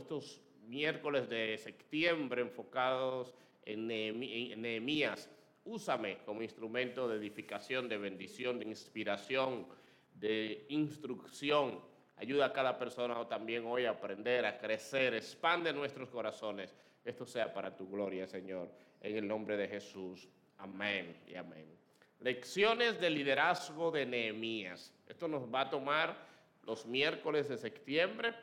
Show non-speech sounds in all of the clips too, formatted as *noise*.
estos miércoles de septiembre enfocados en Nehemías. Úsame como instrumento de edificación, de bendición, de inspiración, de instrucción. Ayuda a cada persona también hoy a aprender, a crecer, expande nuestros corazones. Esto sea para tu gloria, Señor, en el nombre de Jesús. Amén y amén. Lecciones de liderazgo de Nehemías. Esto nos va a tomar los miércoles de septiembre.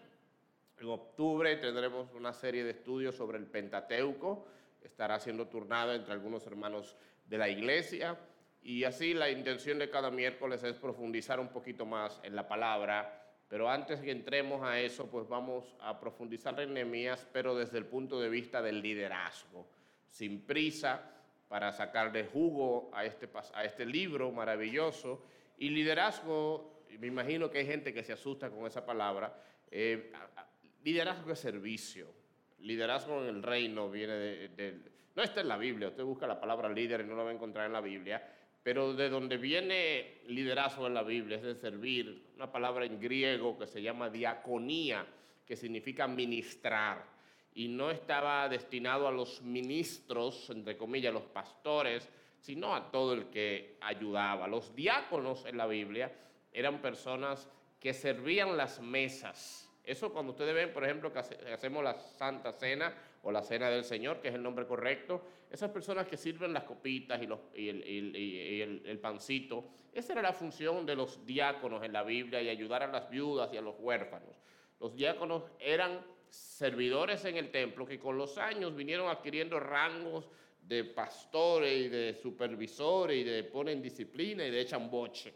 En octubre tendremos una serie de estudios sobre el Pentateuco. Estará siendo turnado entre algunos hermanos de la iglesia. Y así la intención de cada miércoles es profundizar un poquito más en la palabra. Pero antes que entremos a eso, pues vamos a profundizar en Nehemías, pero desde el punto de vista del liderazgo. Sin prisa, para sacarle jugo a este, a este libro maravilloso. Y liderazgo, me imagino que hay gente que se asusta con esa palabra, eh, liderazgo es servicio. Liderazgo en el reino viene de, No está en la Biblia, usted busca la palabra líder y no lo va a encontrar en la Biblia, pero de donde viene liderazgo en la Biblia es de servir, una palabra en griego que se llama diaconía, que significa ministrar y no estaba destinado a los ministros, entre comillas, los pastores, sino a todo el que ayudaba. Los diáconos en la Biblia eran personas que servían las mesas. Eso cuando ustedes ven, por ejemplo, que hacemos la Santa Cena o la Cena del Señor, que es el nombre correcto, esas personas que sirven las copitas y, el, pancito, esa era la función de los diáconos en la Biblia y ayudar a las viudas y a los huérfanos. Los diáconos eran servidores en el templo que con los años vinieron adquiriendo rangos de pastores y de supervisores y de ponen disciplina y de echan boche.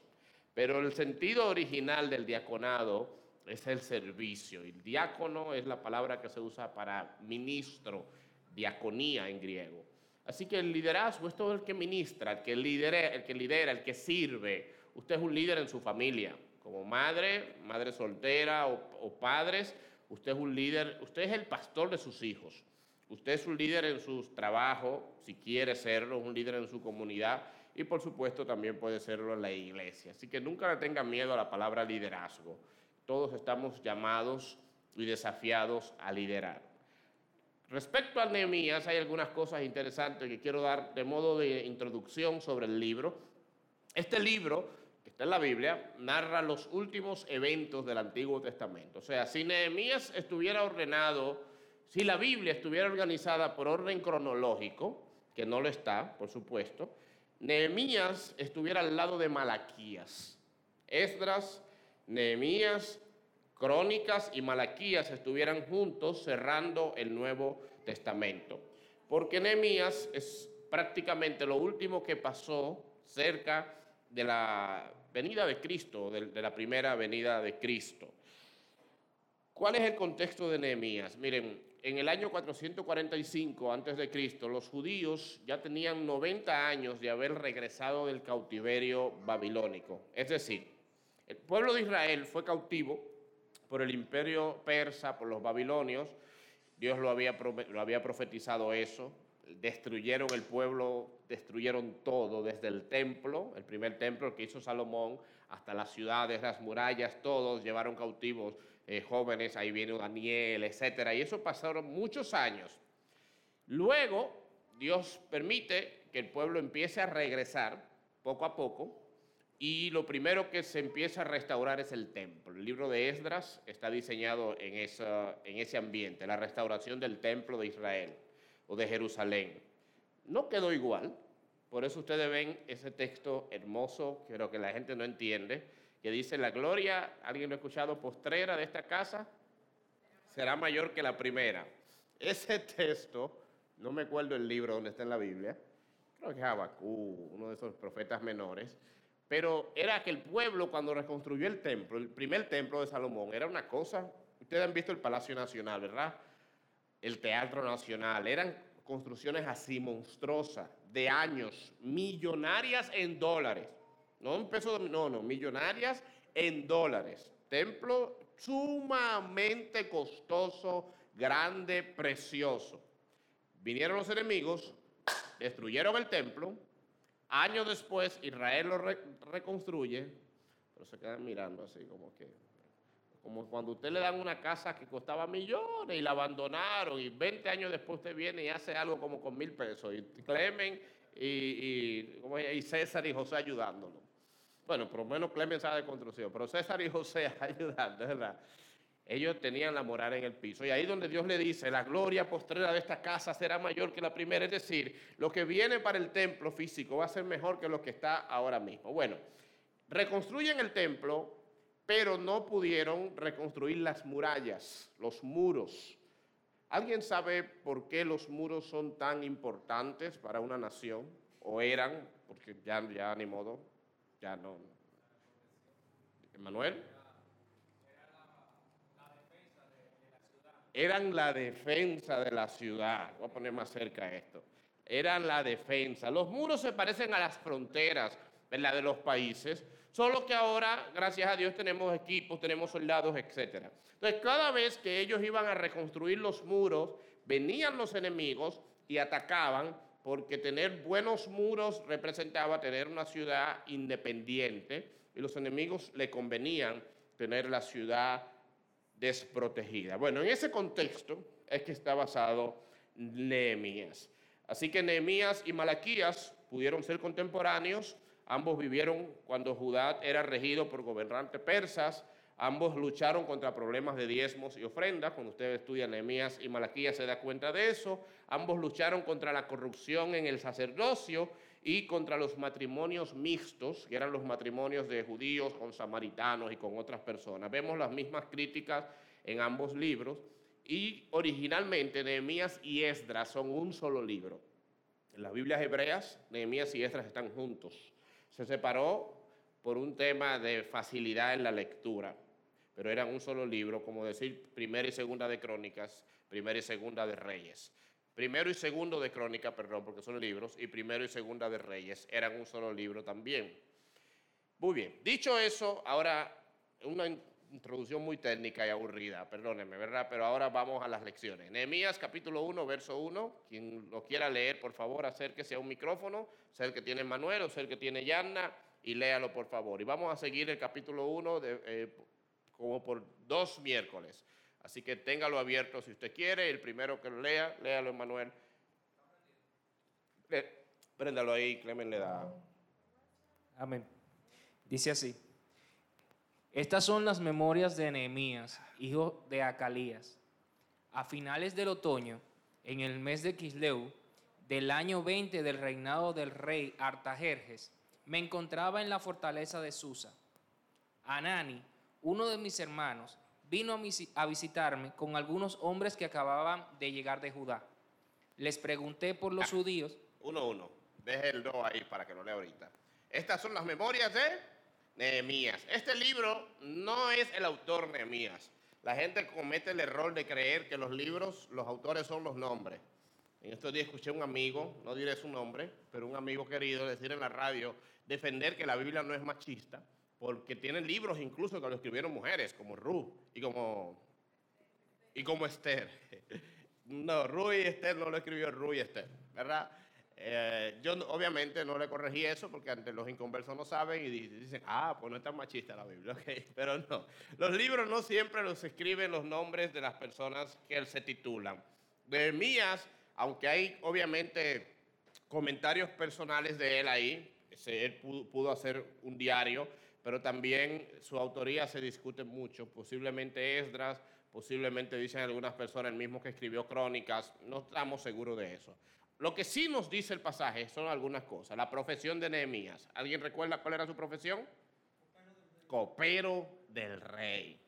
Pero el sentido original del diaconado es el servicio. El diácono es la palabra que se usa para ministro, diaconía en griego. Así que el liderazgo es todo el que ministra, el que lidera, el que, lidera, el que sirve. Usted es un líder en su familia, como madre, madre soltera o, o padres Usted es un líder, usted es el pastor de sus hijos. Usted es un líder en su trabajo, si quiere serlo, un líder en su comunidad y por supuesto también puede serlo en la iglesia. Así que nunca le tengan miedo a la palabra liderazgo. Todos estamos llamados y desafiados a liderar. Respecto a Nehemías, hay algunas cosas interesantes que quiero dar de modo de introducción sobre el libro. Este libro que está en la Biblia, narra los últimos eventos del Antiguo Testamento. O sea, si Nehemías estuviera ordenado, si la Biblia estuviera organizada por orden cronológico, que no lo está, por supuesto, Nehemías estuviera al lado de Malaquías. Esdras, Nehemías, Crónicas y Malaquías estuvieran juntos cerrando el Nuevo Testamento. Porque Nehemías es prácticamente lo último que pasó cerca de la venida de Cristo, de, la primera venida de Cristo. ¿Cuál es el contexto de Nehemías? Miren, en el año 445 antes de Cristo, los judíos ya tenían 90 años de haber regresado del cautiverio babilónico. Es decir, el pueblo de Israel fue cautivo por el imperio persa, por los babilonios. Dios lo había, profetizado eso destruyeron el pueblo, destruyeron todo, desde el templo, el primer templo que hizo Salomón, hasta las ciudades, las murallas, todos llevaron cautivos eh, jóvenes, ahí viene Daniel, etc. Y eso pasaron muchos años. Luego, Dios permite que el pueblo empiece a regresar poco a poco, y lo primero que se empieza a restaurar es el templo. El libro de Esdras está diseñado en, ese ambiente, la restauración del templo de Israel o de Jerusalén. No quedó igual, por eso ustedes ven ese texto hermoso, pero que la gente no entiende, que dice, la gloria, ¿alguien lo ha escuchado? Postrera de esta casa será mayor que la primera. Ese texto, no me acuerdo el libro donde está en la Biblia, creo que es Abacú, uno de esos profetas menores, pero era que el pueblo cuando reconstruyó el templo, el primer templo de Salomón, era una cosa, ustedes han visto el Palacio Nacional, ¿verdad? el Teatro Nacional. Eran construcciones así monstruosas, de años, millonarias en dólares. No un peso, no, no, millonarias en dólares. Templo sumamente costoso, grande, precioso. Vinieron los enemigos, destruyeron el templo. Años después, Israel lo reconstruye, pero se quedan mirando así como que, como cuando usted le dan una casa que costaba millones y la abandonaron y 20 años después usted viene y hace algo como con mil pesos y Clemen y, y, César y José ayudándolo. Bueno, por lo menos Clemen sabe de construcción, pero César y José *laughs* ayudando, ¿verdad? Ellos tenían la moral en el piso. Y ahí donde Dios le dice, la gloria postrera de esta casa será mayor que la primera. Es decir, lo que viene para el templo físico va a ser mejor que lo que está ahora mismo. Bueno, reconstruyen el templo pero no pudieron reconstruir las murallas, los muros. ¿Alguien sabe por qué los muros son tan importantes para una nación? ¿O eran? Porque ya, ya ni modo, ya no. ¿Emanuel? Eran la defensa de la ciudad. Voy a poner más cerca esto. Eran la defensa. Los muros se parecen a las fronteras de los países, Solo que ahora, gracias a Dios, tenemos equipos, tenemos soldados, etc. Entonces, cada vez que ellos iban a reconstruir los muros, venían los enemigos y atacaban, porque tener buenos muros representaba tener una ciudad independiente y los enemigos le convenían tener la ciudad desprotegida. Bueno, en ese contexto es que está basado Nehemías. Así que Nehemías y Malaquías pudieron ser contemporáneos Ambos vivieron cuando Judá era regido por gobernantes persas. Ambos lucharon contra problemas de diezmos y ofrendas. Cuando usted estudia Nehemías y Malaquías se da cuenta de eso. Ambos lucharon contra la corrupción en el sacerdocio y contra los matrimonios mixtos, que eran los matrimonios de judíos con samaritanos y con otras personas. Vemos las mismas críticas en ambos libros. Y originalmente Nehemías y Esdras son un solo libro. En las Biblias hebreas, Nehemías y Esdras están juntos. Se separó por un tema de facilidad en la lectura, pero eran un solo libro, como decir primera y segunda de Crónicas, primera y segunda de Reyes. Primero y segundo de Crónicas, perdón, porque son libros, y primero y segunda de Reyes eran un solo libro también. Muy bien, dicho eso, ahora una introducción muy técnica y aburrida, perdónenme, ¿verdad? Pero ahora vamos a las lecciones. Nehemías capítulo 1, verso 1, quien lo quiera leer, por favor, acérquese a un micrófono, sea el que tiene Manuel o sea el que tiene Yanna, y léalo, por favor. Y vamos a seguir el capítulo 1 eh, como por dos miércoles. Así que téngalo abierto si usted quiere. El primero que lo lea, léalo, Manuel. Préndalo ahí, Clemen le da. Amén. Dice así. Estas son las memorias de Nehemías, hijo de Acalías. A finales del otoño, en el mes de Quisleu, del año 20 del reinado del rey Artajerjes, me encontraba en la fortaleza de Susa. Anani, uno de mis hermanos, vino a visitarme con algunos hombres que acababan de llegar de Judá. Les pregunté por los ah, judíos. Uno, uno. Deje el do ahí para que lo lea ahorita. Estas son las memorias de Nehemías. Este libro no es el autor Nehemías. La gente comete el error de creer que los libros, los autores son los nombres. En estos días escuché a un amigo, no diré su nombre, pero un amigo querido decir en la radio, defender que la Biblia no es machista, porque tienen libros incluso que lo escribieron mujeres, como Ruth y como, y como Esther. *laughs* No, Ruth y Esther no lo escribió Ruth y Esther, ¿verdad? Eh, yo obviamente no le corregí eso porque antes los inconversos no saben y dicen, ah, pues no es tan machista la Biblia, *laughs* okay. pero no. Los libros no siempre los escriben los nombres de las personas que se titulan. De Mías, aunque hay obviamente comentarios personales de él ahí, él pudo, hacer un diario, pero también su autoría se discute mucho, posiblemente Esdras, posiblemente dicen algunas personas el mismo que escribió crónicas, no estamos seguros de eso. Lo que sí nos dice el pasaje son algunas cosas. La profesión de Nehemías. ¿Alguien recuerda cuál era su profesión? Copero del rey.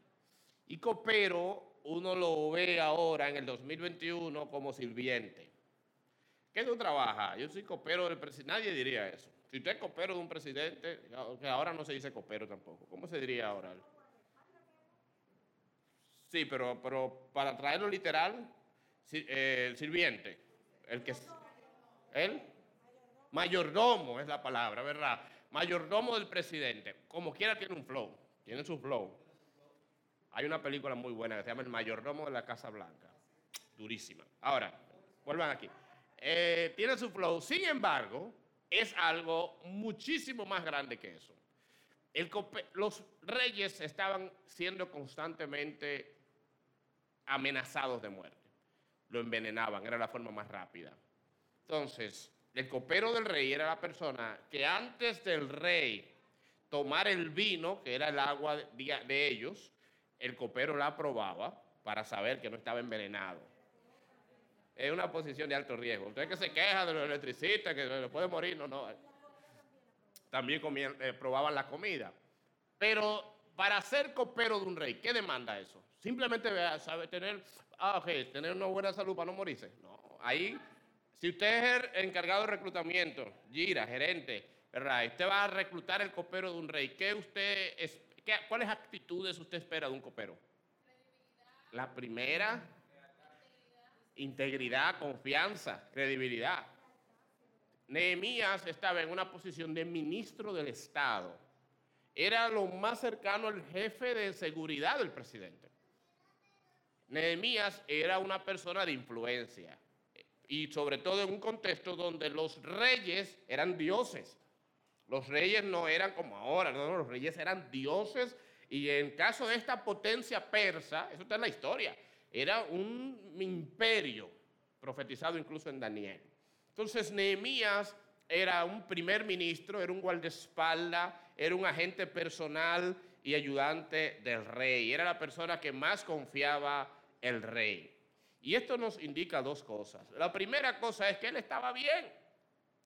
Y copero uno lo ve ahora en el 2021 como sirviente. ¿Qué no trabaja? Yo soy copero del presidente. Nadie diría eso. Si usted es copero de un presidente, que ahora no se dice copero tampoco. ¿Cómo se diría ahora? Sí, pero, pero para traerlo literal, eh, el sirviente, el que ¿El? Mayordomo es la palabra, ¿verdad? Mayordomo del presidente. Como quiera tiene un flow, tiene su flow. Hay una película muy buena que se llama El mayordomo de la Casa Blanca. Durísima. Ahora, vuelvan aquí. Eh, tiene su flow. Sin embargo, es algo muchísimo más grande que eso. los reyes estaban siendo constantemente amenazados de muerte. Lo envenenaban, era la forma más rápida. Entonces, el copero del rey era la persona que antes del rey tomar el vino, que era el agua de ellos, el copero la probaba para saber que no estaba envenenado. Es una posición de alto riesgo. Usted que se queja de los electricistas, que le puede morir, no, no. También eh, probaban la comida. Pero para ser copero de un rey, ¿qué demanda eso? Simplemente sabe tener, ah, okay, tener una buena salud para no morirse. No, ahí, si usted es el encargado de reclutamiento, gira, gerente, ¿verdad? Usted va a reclutar el copero de un rey. ¿Qué usted, qué, ¿Cuáles actitudes usted espera de un copero? La primera, integridad, confianza, credibilidad. Nehemías estaba en una posición de ministro del Estado. Era lo más cercano al jefe de seguridad del presidente. Nehemías era una persona de influencia y sobre todo en un contexto donde los reyes eran dioses. Los reyes no eran como ahora, no, los reyes eran dioses y en caso de esta potencia persa, eso está en la historia, era un imperio profetizado incluso en Daniel. Entonces Nehemías era un primer ministro, era un guardaespaldas, era un agente personal y ayudante del rey. Era la persona que más confiaba el rey. Y esto nos indica dos cosas. La primera cosa es que él estaba bien,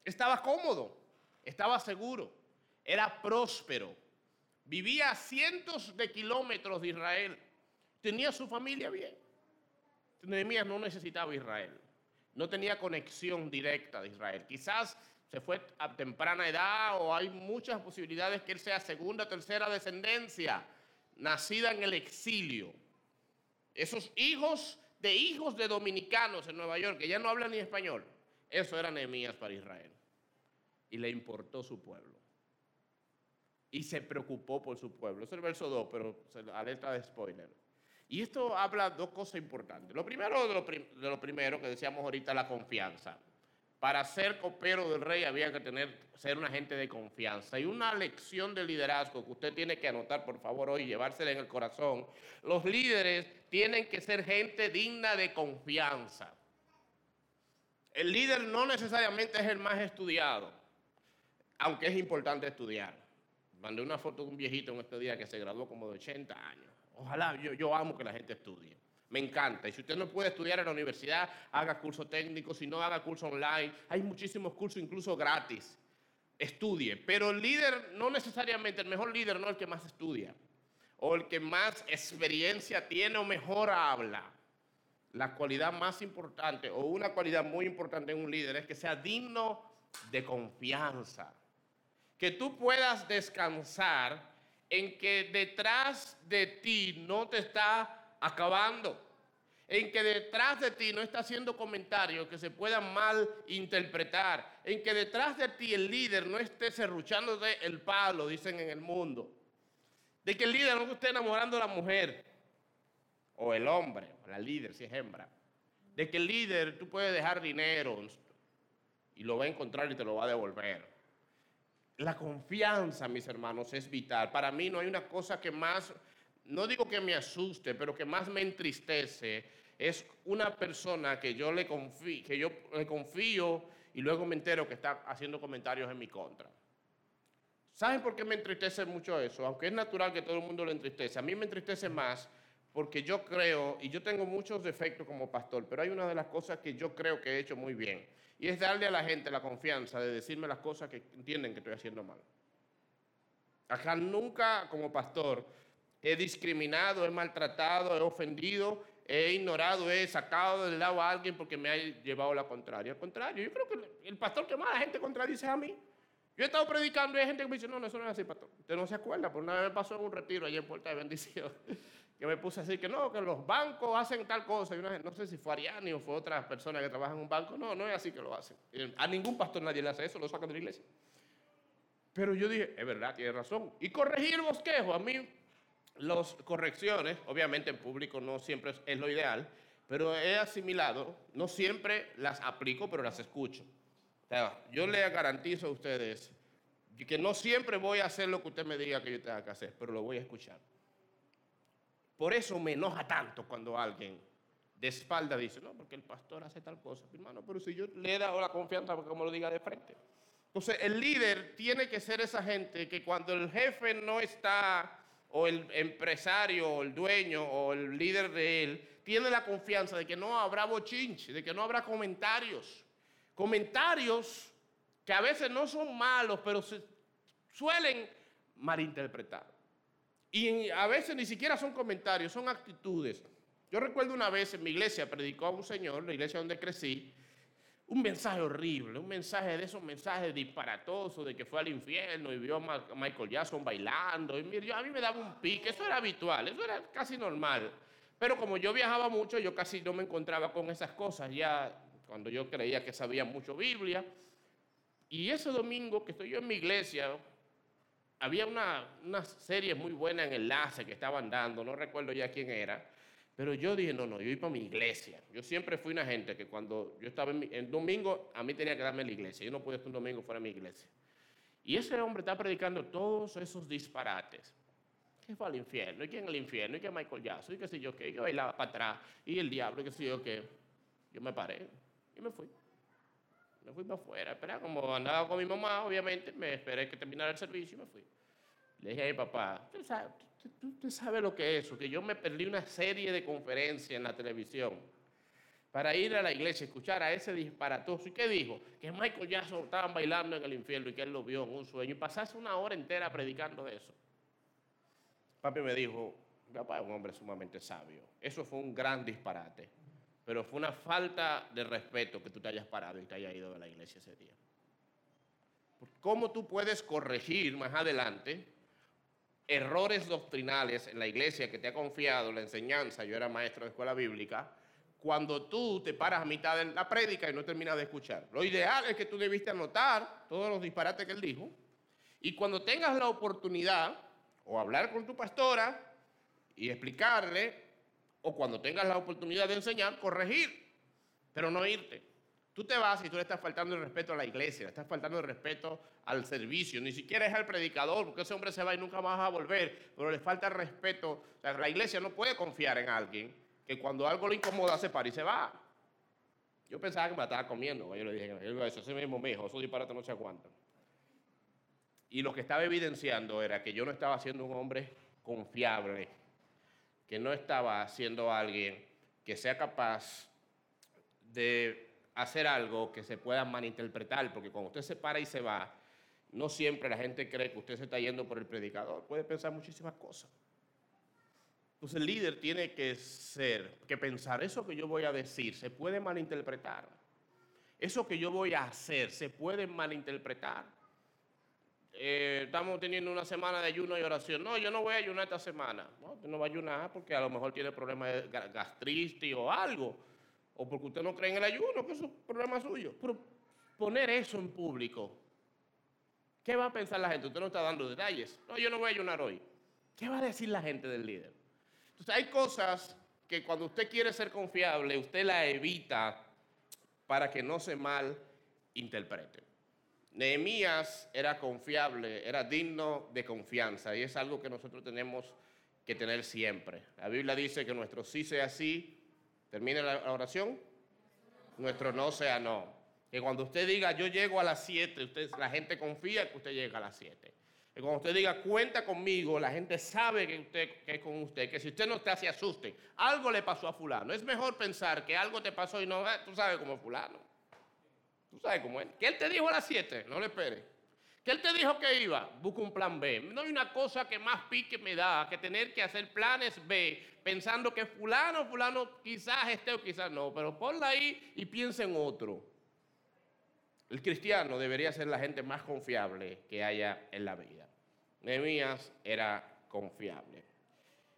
estaba cómodo, estaba seguro, era próspero, vivía a cientos de kilómetros de Israel, tenía su familia bien. Nehemías no necesitaba Israel, no tenía conexión directa de Israel. Quizás se fue a temprana edad o hay muchas posibilidades que él sea segunda, tercera descendencia, nacida en el exilio. Esos hijos de hijos de dominicanos en Nueva York que ya no hablan ni español, eso era Nehemías para Israel. Y le importó su pueblo. Y se preocupó por su pueblo. Es el verso 2, pero alerta de spoiler. Y esto habla dos cosas importantes. Lo primero de lo, primero que decíamos ahorita, la confianza para ser copero del rey había que tener, ser un agente de confianza. Y una lección de liderazgo que usted tiene que anotar, por favor, hoy, llevársela en el corazón. Los líderes tienen que ser gente digna de confianza. El líder no necesariamente es el más estudiado, aunque es importante estudiar. Mandé una foto de un viejito en este día que se graduó como de 80 años. Ojalá, yo, amo que la gente estudie. Me encanta. Y si usted no puede estudiar en la universidad, haga curso técnico. Si no, haga curso online. Hay muchísimos cursos, incluso gratis. Estudie. Pero el líder, no necesariamente, el mejor líder no es el que más estudia. O el que más experiencia tiene o mejor habla. La cualidad más importante o una cualidad muy importante en un líder es que sea digno de confianza. Que tú puedas descansar en que detrás de ti no te está acabando. En que detrás de ti no está haciendo comentarios que se puedan mal interpretar. En que detrás de ti el líder no esté serruchándote el palo, dicen en el mundo. De que el líder no esté enamorando a la mujer. O el hombre, o la líder si es hembra. De que el líder tú puedes dejar dinero y lo va a encontrar y te lo va a devolver. La confianza, mis hermanos, es vital. Para mí no hay una cosa que más no digo que me asuste, pero que más me entristece, es una persona que yo le confío, que yo le confío y luego me entero que está haciendo comentarios en mi contra. ¿Saben por qué me entristece mucho eso? Aunque es natural que todo el mundo lo entristece, a mí me entristece más porque yo creo, y yo tengo muchos defectos como pastor, pero hay una de las cosas que yo creo que he hecho muy bien, y es darle a la gente la confianza de decirme las cosas que entienden que estoy haciendo mal. Acá nunca como pastor he discriminado, he maltratado, he ofendido, he ignorado, he sacado del lado a alguien porque me ha llevado la contraria. Al contrario, yo creo que el pastor que más la gente contradice a mí. Yo he estado predicando y hay gente que me dice, no, no, eso no es así, pastor. Usted no se acuerda, por una vez me pasó en un retiro allá en Puerta de Bendición, que me puse a decir que no, que los bancos hacen tal cosa. Y una, no sé si fue Ariani o fue otra persona que trabaja en un banco. No, no es así que lo hacen. A ningún pastor nadie le hace eso, lo sacan de la iglesia. Pero yo dije, es verdad, tiene razón. Y corregir el bosquejo. A mí las correcciones, obviamente en público no siempre es, lo ideal, pero he asimilado, no siempre las aplico, pero las escucho. yo le garantizo a ustedes, que no siempre voy a hacer lo que usted me diga que yo tenga que hacer, pero lo voy a escuchar. Por eso me enoja tanto cuando alguien de espalda dice, no, porque el pastor hace tal cosa, hermano, pero si yo le he dado la confianza me lo diga de frente. Entonces, el líder tiene que ser esa gente que cuando el jefe no está, o el empresario, o el dueño, o el líder de él, tiene la confianza de que no habrá bochinche, de que no habrá comentarios. Comentarios que a veces no son malos, pero se suelen malinterpretar. Y a veces ni siquiera son comentarios, son actitudes. Yo recuerdo una vez en mi iglesia, predicó a un señor, la iglesia donde crecí, un mensaje horrible, un mensaje de esos mensajes disparatosos de que fue al infierno y vio a Michael Jackson bailando. Y a mí me daba un pique, eso era habitual, eso era casi normal. Pero como yo viajaba mucho, yo casi no me encontraba con esas cosas ya cuando yo creía que sabía mucho Biblia. Y ese domingo que estoy yo en mi iglesia, había una, una serie muy buena en enlace que estaban dando, no recuerdo ya quién era, pero yo dije, no, no, yo iba para mi iglesia. Yo siempre fui una gente que cuando yo estaba en, el domingo, a mí tenía que darme la iglesia. Yo no podía estar un domingo fuera de mi iglesia. Y ese hombre está predicando todos esos disparates. ¿Qué fue al infierno? ¿Y quién el infierno? ¿Y qué Michael Jackson? ¿Y qué sé yo qué? Yo bailaba para atrás. ¿Y el diablo? ¿Y qué sé yo qué? Yo me paré y me fui. Me fui para afuera. Esperaba, como andaba con mi mamá, obviamente, me esperé que terminara el servicio y me fui. Le dije a mi papá, usted sabe lo que es eso, que yo me perdí una serie de conferencias en la televisión para ir a la iglesia, escuchar a ese disparatoso. ¿Y qué dijo? Que Michael Jackson estaban bailando en el infierno y que él lo vio en un sueño. Y pasase una hora entera predicando de eso. Papi me dijo, papá es un hombre sumamente sabio. Eso fue un gran disparate. Pero fue una falta de respeto que tú te hayas parado y te hayas ido de la iglesia ese día. ¿Cómo tú puedes corregir más adelante errores doctrinales en la iglesia que te ha confiado la enseñanza, yo era maestro de escuela bíblica, cuando tú te paras a mitad de la prédica y no terminas de escuchar. Lo ideal es que tú debiste anotar todos los disparates que él dijo y cuando tengas la oportunidad o hablar con tu pastora y explicarle, o cuando tengas la oportunidad de enseñar, corregir, pero no irte. Tú te vas y tú le estás faltando el respeto a la iglesia, le estás faltando el respeto al servicio, ni siquiera es al predicador, porque ese hombre se va y nunca más va a volver, pero le falta el respeto. La iglesia no puede confiar en alguien que cuando algo le incomoda se para y se va. Yo pensaba que me estaba comiendo, yo le dije, eso ese mismo me dijo, eso disparate no se aguanta. Y lo que estaba evidenciando era que yo no estaba siendo un hombre confiable, que no estaba siendo alguien que sea capaz de hacer algo que se pueda malinterpretar, porque cuando usted se para y se va, no siempre la gente cree que usted se está yendo por el predicador, puede pensar muchísimas cosas. Entonces el líder tiene que ser, que pensar, eso que yo voy a decir se puede malinterpretar. Eso que yo voy a hacer se puede malinterpretar. Eh, estamos teniendo una semana de ayuno y oración. No, yo no voy a ayunar esta semana. No, usted no va a ayunar porque a lo mejor tiene problemas de o algo o porque usted no cree en el ayuno, que es un problema suyo. Pero poner eso en público, ¿qué va a pensar la gente? Usted no está dando detalles. No, yo no voy a ayunar hoy. ¿Qué va a decir la gente del líder? Entonces hay cosas que cuando usted quiere ser confiable, usted la evita para que no se mal interprete. Nehemías era confiable, era digno de confianza y es algo que nosotros tenemos que tener siempre. La Biblia dice que nuestro sí sea sí Termine la oración. Nuestro no sea no. Que cuando usted diga yo llego a las 7, usted, la gente confía que usted llega a las 7. Que cuando usted diga cuenta conmigo, la gente sabe que, usted, es con usted. Que si usted no está, se asuste. Algo le pasó a fulano. Es mejor pensar que algo te pasó y no, ah, tú sabes cómo fulano. Tú sabes cómo es. Que él te dijo a las 7, no le espere. Que él te dijo que iba, busca un plan B. No hay una cosa que más pique me da que tener que hacer planes B pensando que fulano, fulano quizás esté o quizás no, pero ponla ahí y piensa en otro. El cristiano debería ser la gente más confiable que haya en la vida. Nehemías era confiable.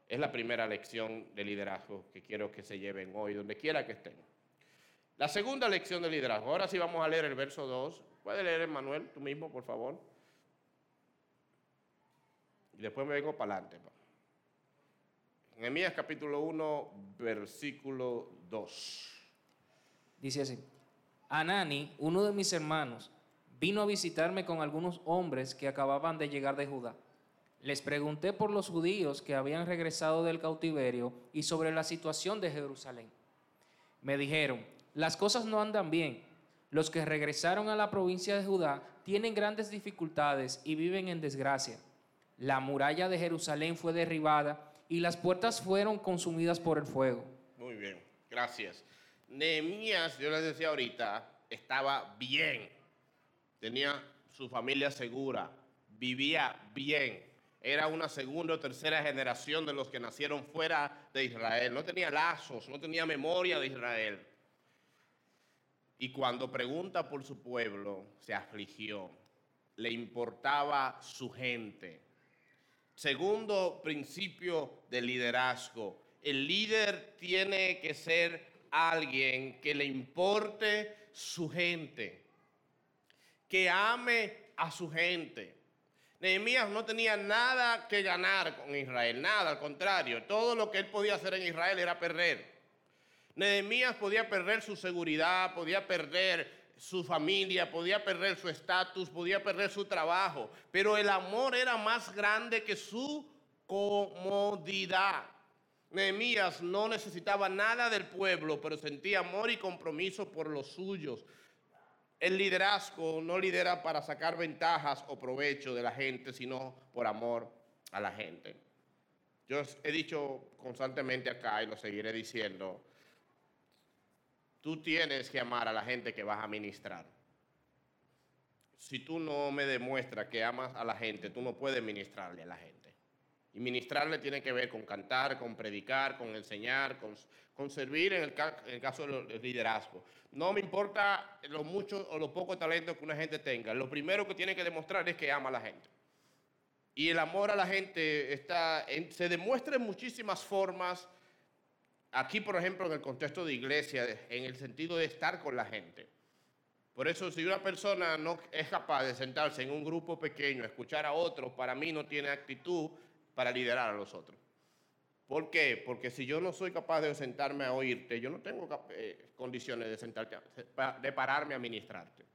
Es la primera lección de liderazgo que quiero que se lleven hoy, donde quiera que estén. La segunda lección de liderazgo. Ahora sí vamos a leer el verso 2 Puede leer, Manuel, tú mismo, por favor. Y después me vengo para adelante. Nehemías capítulo 1, versículo 2. Dice así. Anani, uno de mis hermanos, vino a visitarme con algunos hombres que acababan de llegar de Judá. Les pregunté por los judíos que habían regresado del cautiverio y sobre la situación de Jerusalén. Me dijeron, las cosas no andan bien. Los que regresaron a la provincia de Judá tienen grandes dificultades y viven en desgracia. La muralla de Jerusalén fue derribada y las puertas fueron consumidas por el fuego. Muy bien, gracias. Nehemías, yo les decía ahorita, estaba bien. Tenía su familia segura, vivía bien era una segunda o tercera generación de los que nacieron fuera de Israel. No tenía lazos, no tenía memoria de Israel. Y cuando pregunta por su pueblo, se afligió. Le importaba su gente. Segundo principio de liderazgo. El líder tiene que ser alguien que le importe su gente, que ame a su gente. Nehemías no tenía nada que ganar con Israel, nada, al contrario, todo lo que él podía hacer en Israel era perder. Nehemías podía perder su seguridad, podía perder su familia, podía perder su estatus, podía perder su trabajo, pero el amor era más grande que su comodidad. Nehemías no necesitaba nada del pueblo, pero sentía amor y compromiso por los suyos. El liderazgo no lidera para sacar ventajas o provecho de la gente, sino por amor a la gente. Yo he dicho constantemente acá y lo seguiré diciendo, tú tienes que amar a la gente que vas a ministrar. Si tú no me demuestras que amas a la gente, tú no puedes ministrarle a la gente. Y ministrarle tiene que ver con cantar, con predicar, con enseñar, con, servir en el, en el caso del liderazgo. No me importa lo mucho o lo poco talento que una gente tenga. Lo primero que tiene que demostrar es que ama a la gente. Y el amor a la gente está se demuestra en muchísimas formas. Aquí, por ejemplo, en el contexto de iglesia, en el sentido de estar con la gente. Por eso, si una persona no es capaz de sentarse en un grupo pequeño, escuchar a otros, para mí no tiene actitud para liderar a los otros. ¿Por qué? Porque si yo no soy capaz de sentarme a oírte, yo no tengo eh, condiciones de, sentarte, de pararme a ministrarte.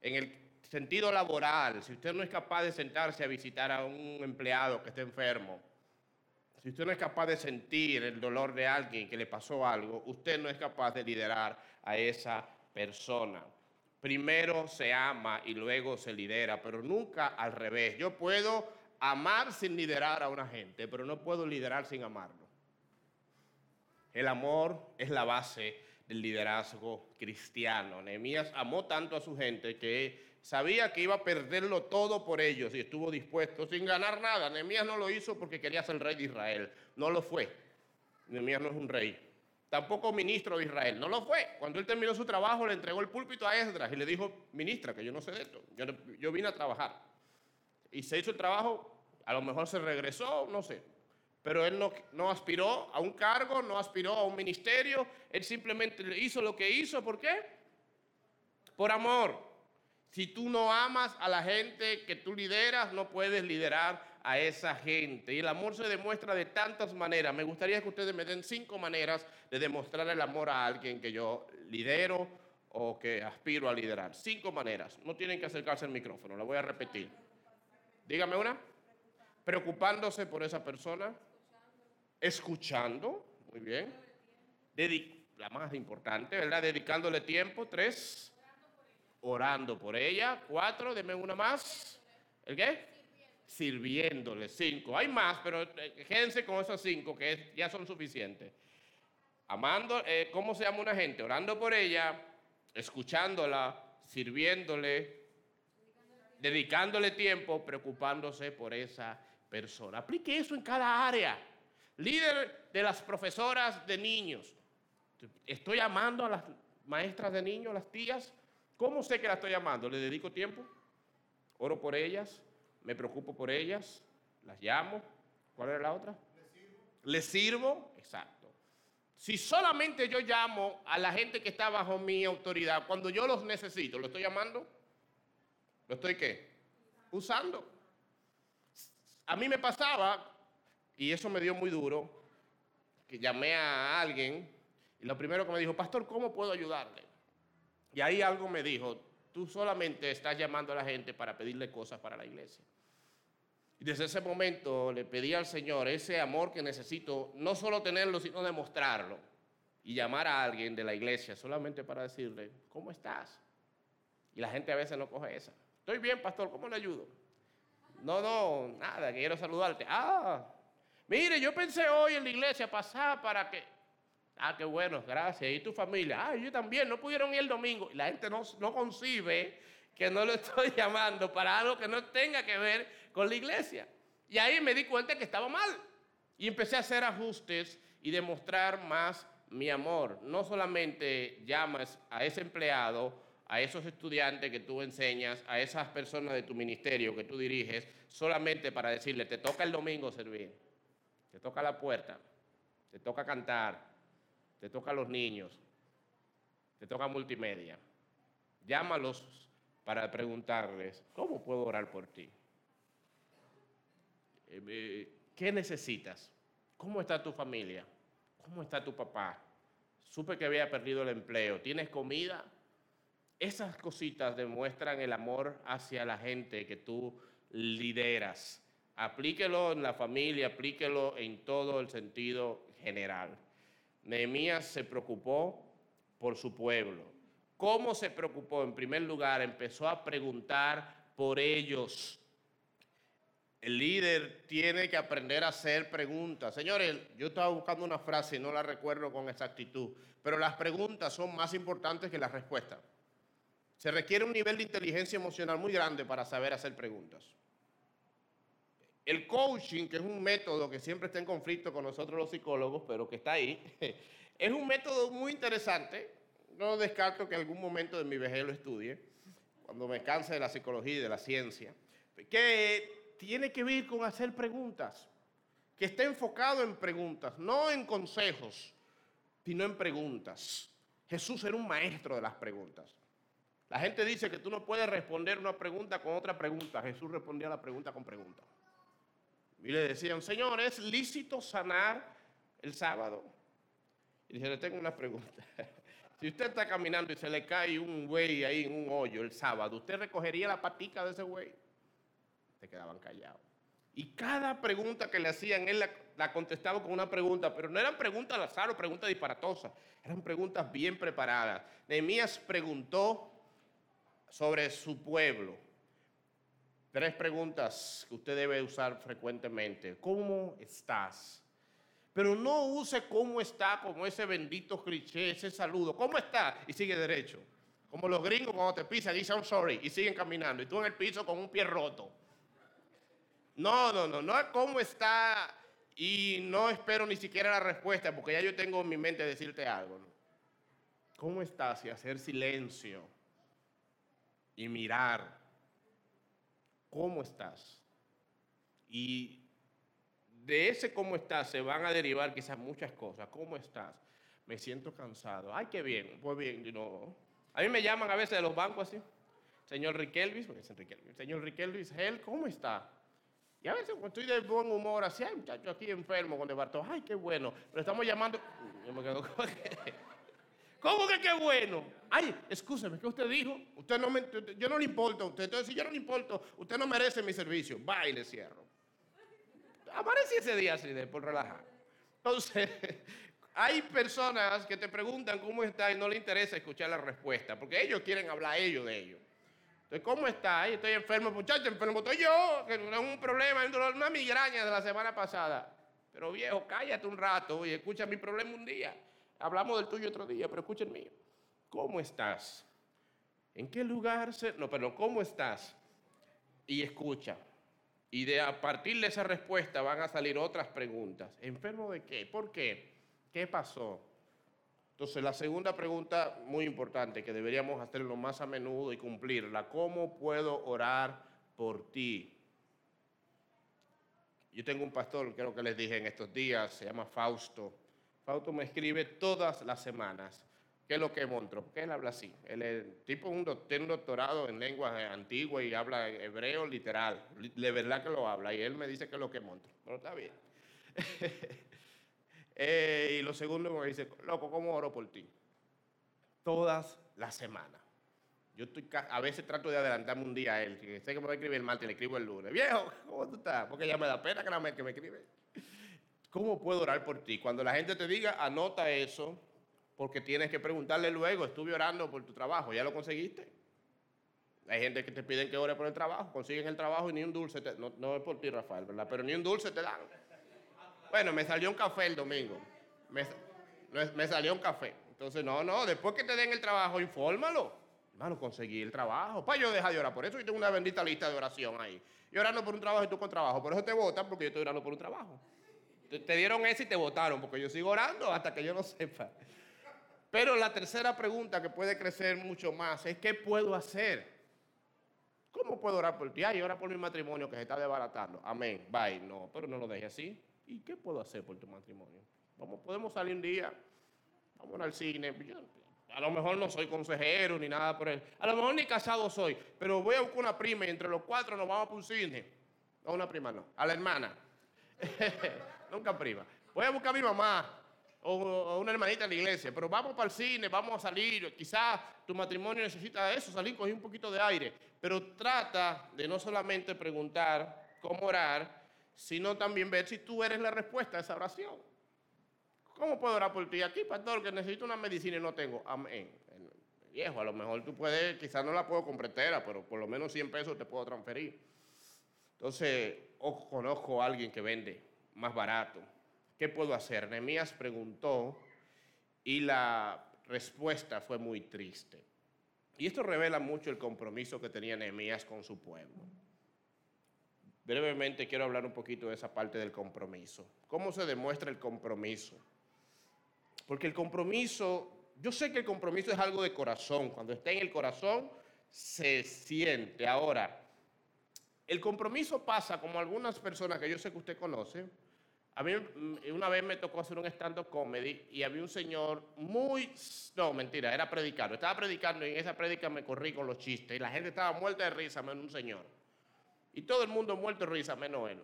En el sentido laboral, si usted no es capaz de sentarse a visitar a un empleado que esté enfermo, si usted no es capaz de sentir el dolor de alguien que le pasó algo, usted no es capaz de liderar a esa persona. Primero se ama y luego se lidera, pero nunca al revés. Yo puedo amar sin liderar a una gente, pero no puedo liderar sin amarlo. El amor es la base del liderazgo cristiano. Nehemías amó tanto a su gente que sabía que iba a perderlo todo por ellos y estuvo dispuesto sin ganar nada. Nehemías no lo hizo porque quería ser rey de Israel, no lo fue. Nehemías no es un rey. Tampoco ministro de Israel, no lo fue. Cuando él terminó su trabajo le entregó el púlpito a Esdras y le dijo, ministra, que yo no sé de esto, yo, yo vine a trabajar y se hizo el trabajo, a lo mejor se regresó, no sé. Pero él no, no aspiró a un cargo, no aspiró a un ministerio, él simplemente hizo lo que hizo, ¿por qué? Por amor. Si tú no amas a la gente que tú lideras, no puedes liderar a esa gente. Y el amor se demuestra de tantas maneras. Me gustaría que ustedes me den cinco maneras de demostrar el amor a alguien que yo lidero o que aspiro a liderar. Cinco maneras. No tienen que acercarse al micrófono, lo voy a repetir. Dígame una. Preocupándose por esa persona. Escuchando. Muy bien. la más importante, ¿verdad? Dedicándole tiempo. Tres. Orando por ella. Cuatro. Deme una más. ¿El qué? Sirviéndole. Cinco. Hay más, pero eh, quédense con esas cinco que ya son suficientes. Amando, eh, ¿cómo se llama una gente? Orando por ella, escuchándola, sirviéndole, dedicándole tiempo, preocupándose por esa persona. Aplique eso en cada área. Líder de las profesoras de niños. Estoy amando a las maestras de niños, las tías. ¿Cómo sé que las estoy amando? ¿Le dedico tiempo? ¿Oro por ellas? ¿Me preocupo por ellas? ¿Las llamo? ¿Cuál era la otra? ¿Le sirvo? ¿Le sirvo? Exacto. Si solamente yo llamo a la gente que está bajo mi autoridad, cuando yo los necesito, ¿lo estoy llamando? ¿Lo estoy qué? Usando. A mí me pasaba, y eso me dio muy duro, que llamé a alguien y lo primero que me dijo, pastor, ¿cómo puedo ayudarle? Y ahí algo me dijo, Tú solamente estás llamando a la gente para pedirle cosas para la iglesia. Y desde ese momento le pedí al Señor ese amor que necesito, no solo tenerlo, sino demostrarlo. Y llamar a alguien de la iglesia solamente para decirle, ¿cómo estás? Y la gente a veces no coge esa. Estoy bien, pastor, ¿cómo le ayudo? No, no, nada, quiero saludarte. Ah, mire, yo pensé hoy en la iglesia pasar para que... Ah, qué bueno, gracias. ¿Y tu familia? Ah, yo también, no pudieron ir el domingo. La gente no, no concibe que no lo *laughs* estoy llamando para algo que no tenga que ver con la iglesia. Y ahí me di cuenta que estaba mal. Y empecé a hacer ajustes y demostrar más mi amor. No solamente llamas a ese empleado, a esos estudiantes que tú enseñas, a esas personas de tu ministerio que tú diriges, solamente para decirle, te toca el domingo servir, te toca la puerta, te toca cantar, te toca a los niños, te toca multimedia. Llámalos para preguntarles, ¿cómo puedo orar por ti? Eh, ¿Qué necesitas? ¿Cómo está tu familia? ¿Cómo está tu papá? Supe que había perdido el empleo. ¿Tienes comida? Esas cositas demuestran el amor hacia la gente que tú lideras. Aplíquelo en la familia, aplíquelo en todo el sentido general. Nehemías se preocupó por su pueblo. ¿Cómo se preocupó? En primer lugar, empezó a preguntar por ellos. El líder tiene que aprender a hacer preguntas. Señores, yo estaba buscando una frase y no la recuerdo con exactitud, pero las preguntas son más importantes que las respuestas. Se requiere un nivel de inteligencia emocional muy grande para saber hacer preguntas. El coaching, que es un método que siempre está en conflicto con nosotros los psicólogos, pero que está ahí, *laughs* es un método muy interesante. No descarto que en algún momento de mi vejez lo estudie, cuando me canse de la psicología y de la ciencia, que tiene que ver con hacer preguntas, que esté enfocado en preguntas, no en consejos, sino en preguntas. Jesús era un maestro de las preguntas. La gente dice que tú no puedes responder una pregunta con otra pregunta. Jesús respondía a la pregunta con pregunta. Y le decían, Señor, ¿es lícito sanar el sábado? Y dice, le tengo una pregunta. *laughs* si usted está caminando y se le cae un güey ahí en un hoyo el sábado, ¿usted recogería la patica de ese güey? Se quedaban callados. Y cada pregunta que le hacían, él la, contestaba con una pregunta, pero no eran preguntas al azar o preguntas disparatosas, eran preguntas bien preparadas. Nehemías preguntó sobre su pueblo. Tres preguntas que usted debe usar frecuentemente. ¿Cómo estás? Pero no use cómo está como ese bendito cliché, ese saludo. ¿Cómo está? Y sigue derecho. Como los gringos cuando te pisan dicen I'm sorry y siguen caminando. Y tú en el piso con un pie roto. No, no, no, no cómo está y no espero ni siquiera la respuesta porque ya yo tengo en mi mente decirte algo. ¿Cómo estás? Y hacer silencio y mirar cómo estás. Y de ese cómo estás se van a derivar quizás muchas cosas. ¿Cómo estás? Me siento cansado. Ay, qué bien. Pues bien, no. A mí me llaman a veces de los bancos así. Señor Riquelvis, señor Riquelvis, él, ¿cómo está? Y a veces cuando estoy de buen humor, así, hay muchacho aquí enfermo con el ay, qué bueno. Pero estamos llamando. *laughs* *laughs* ¿Cómo que qué bueno? Ay, escúcheme, ¿qué usted dijo? Usted no me, yo no le importo a usted. Entonces, si yo no le importo, usted no merece mi servicio. Va y le cierro. Aparece ese día así, de por relajar. Entonces, *laughs* hay personas que te preguntan cómo está y no le interesa escuchar la respuesta, porque ellos quieren hablar ellos de ellos. Entonces, ¿cómo está? Estoy enfermo, muchacho, enfermo estoy yo, que es un problema, una migraña de la semana pasada. Pero viejo, cállate un rato y escucha mi problema un día. Hablamos del tuyo otro día, pero escuchen mío. ¿Cómo estás? ¿En qué lugar? Se... No, pero ¿cómo estás? Y escucha. Y de a partir de esa respuesta van a salir otras preguntas. ¿Enfermo de qué? ¿Por qué? ¿Qué pasó? Entonces, la segunda pregunta muy importante que deberíamos hacerlo más a menudo y cumplirla, ¿cómo puedo orar por ti? Yo tengo un pastor, creo que les dije en estos días, se llama Fausto. Fausto me escribe todas las semanas. ¿Qué es lo que monstruo? Porque él habla así. Él es tipo un, tiene un doctorado en lenguas antiguas y habla hebreo literal. De verdad que lo habla. Y él me dice que es lo que monstruo. Pero está bien. *laughs* Eh, y lo segundo me dice, loco, ¿cómo oro por ti? Todas las semanas. Yo estoy, a veces trato de adelantarme un día a él. sé que me va a escribir el martes, le escribo el lunes. Viejo, ¿cómo tú estás? Porque ya me da pena que, la, que me escribe. ¿Cómo puedo orar por ti? Cuando la gente te diga, anota eso, porque tienes que preguntarle luego, estuve orando por tu trabajo, ¿ya lo conseguiste? Hay gente que te piden que ore por el trabajo, consiguen el trabajo y ni un dulce, te, no, es por ti, Rafael, ¿verdad? Pero ni un dulce te dan. Bueno, me salió un café el domingo. Me, salió un café. Entonces, no, no, después que te den el trabajo, infórmalo. Hermano, conseguí el trabajo. Para yo dejar de orar. Por eso yo tengo una bendita lista de oración ahí. Y orando por un trabajo y tú con trabajo. Por eso te votan, porque yo estoy orando por un trabajo. Te, te dieron ese y te votaron, porque yo sigo orando hasta que yo no sepa. Pero la tercera pregunta que puede crecer mucho más es, ¿qué puedo hacer? ¿Cómo puedo orar por ti? Ay, ora por mi matrimonio que se está desbaratando. Amén. Bye. No, pero no lo deje así. ¿Y qué puedo hacer por tu matrimonio? Vamos, podemos salir un día, vamos al cine. a lo mejor no soy consejero ni nada por él. A lo mejor ni casado soy, pero voy a buscar una prima y entre los cuatro nos vamos a un cine. No, una prima no, a la hermana. *laughs* Nunca prima. Voy a buscar a mi mamá o, una hermanita en la iglesia, pero vamos para el cine, vamos a salir, quizás tu matrimonio necesita eso, salir, coger un poquito de aire, pero trata de no solamente preguntar cómo orar, sino también ver si tú eres la respuesta a esa oración. ¿Cómo puedo orar por ti? Aquí, pastor, que necesito una medicina y no tengo. Amén. Viejo, a lo mejor tú puedes, quizás no la puedo comprar pero por lo menos 100 pesos te puedo transferir. Entonces, o conozco a alguien que vende más barato ¿qué puedo hacer? Nehemías preguntó y la respuesta fue muy triste. Y esto revela mucho el compromiso que tenía Nehemías con su pueblo. Brevemente quiero hablar un poquito de esa parte del compromiso. ¿Cómo se demuestra el compromiso? Porque el compromiso, yo sé que el compromiso es algo de corazón. Cuando está en el corazón, se siente. Ahora, el compromiso pasa como algunas personas que yo sé que usted conoce, a mí mm, una vez me tocó hacer un stand-up comedy y había un señor muy... No, mentira, era predicando. Estaba predicando y en esa predica me corrí con los chistes y la gente estaba muerta de risa menos un señor. Y todo el mundo muerto de risa menos él.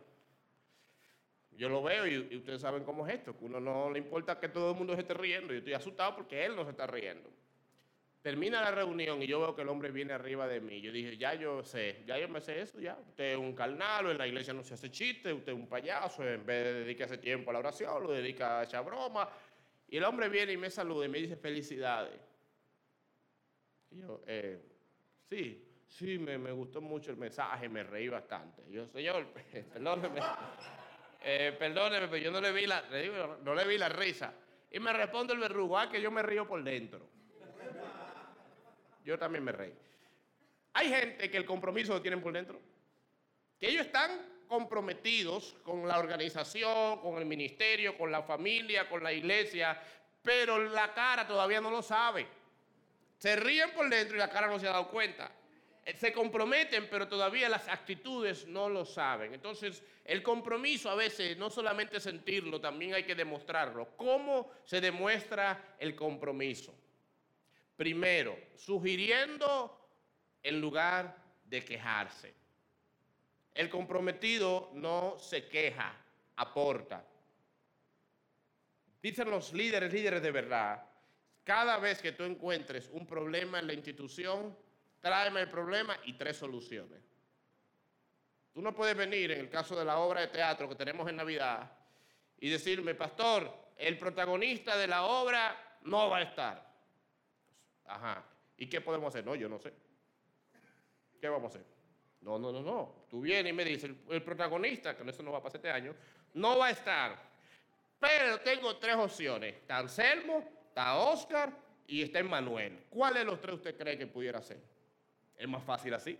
Yo lo veo y, ustedes saben cómo es esto, que uno no le importa que todo el mundo se esté riendo. Yo estoy asustado porque él no se está riendo. Termina la reunión y yo veo que el hombre viene arriba de mí. Yo dije, ya yo sé, ya yo me sé eso, ya. Usted es un carnal, en la iglesia no se hace chiste, usted es un payaso, en vez de dedicarse tiempo a la oración, lo dedica a echar broma. Y el hombre viene y me saluda y me dice felicidades. Y yo, eh, sí, sí, me, gustó mucho el mensaje, me reí bastante. yo, señor, *laughs* perdóneme, eh, perdóneme, pero yo no le vi la, no le vi la risa. Y me responde el verrugo, ah, que yo me río por dentro yo también me reí. Hay gente que el compromiso lo tienen por dentro, que ellos están comprometidos con la organización, con el ministerio, con la familia, con la iglesia, pero la cara todavía no lo sabe. Se ríen por dentro y la cara no se ha dado cuenta. Eh, se comprometen, pero todavía las actitudes no lo saben. Entonces, el compromiso a veces no solamente sentirlo, también hay que demostrarlo. ¿Cómo se demuestra el compromiso? Primero, sugiriendo en lugar de quejarse. El comprometido no se queja, aporta. Dicen los líderes, líderes de verdad, cada vez que tú encuentres un problema en la institución, tráeme el problema y tres soluciones. Tú no puedes venir en el caso de la obra de teatro que tenemos en Navidad y decirme, pastor, el protagonista de la obra no va a estar. Ajá. ¿Y qué podemos hacer? No, yo no sé. ¿Qué vamos a hacer? No, no, no, no. Tú vienes y me dices, el, protagonista, que eso no va a pasar este año, no va a estar. Pero tengo tres opciones. Está Anselmo, está Oscar y está Emmanuel. ¿Cuál de los tres usted cree que pudiera ser? Es más fácil así.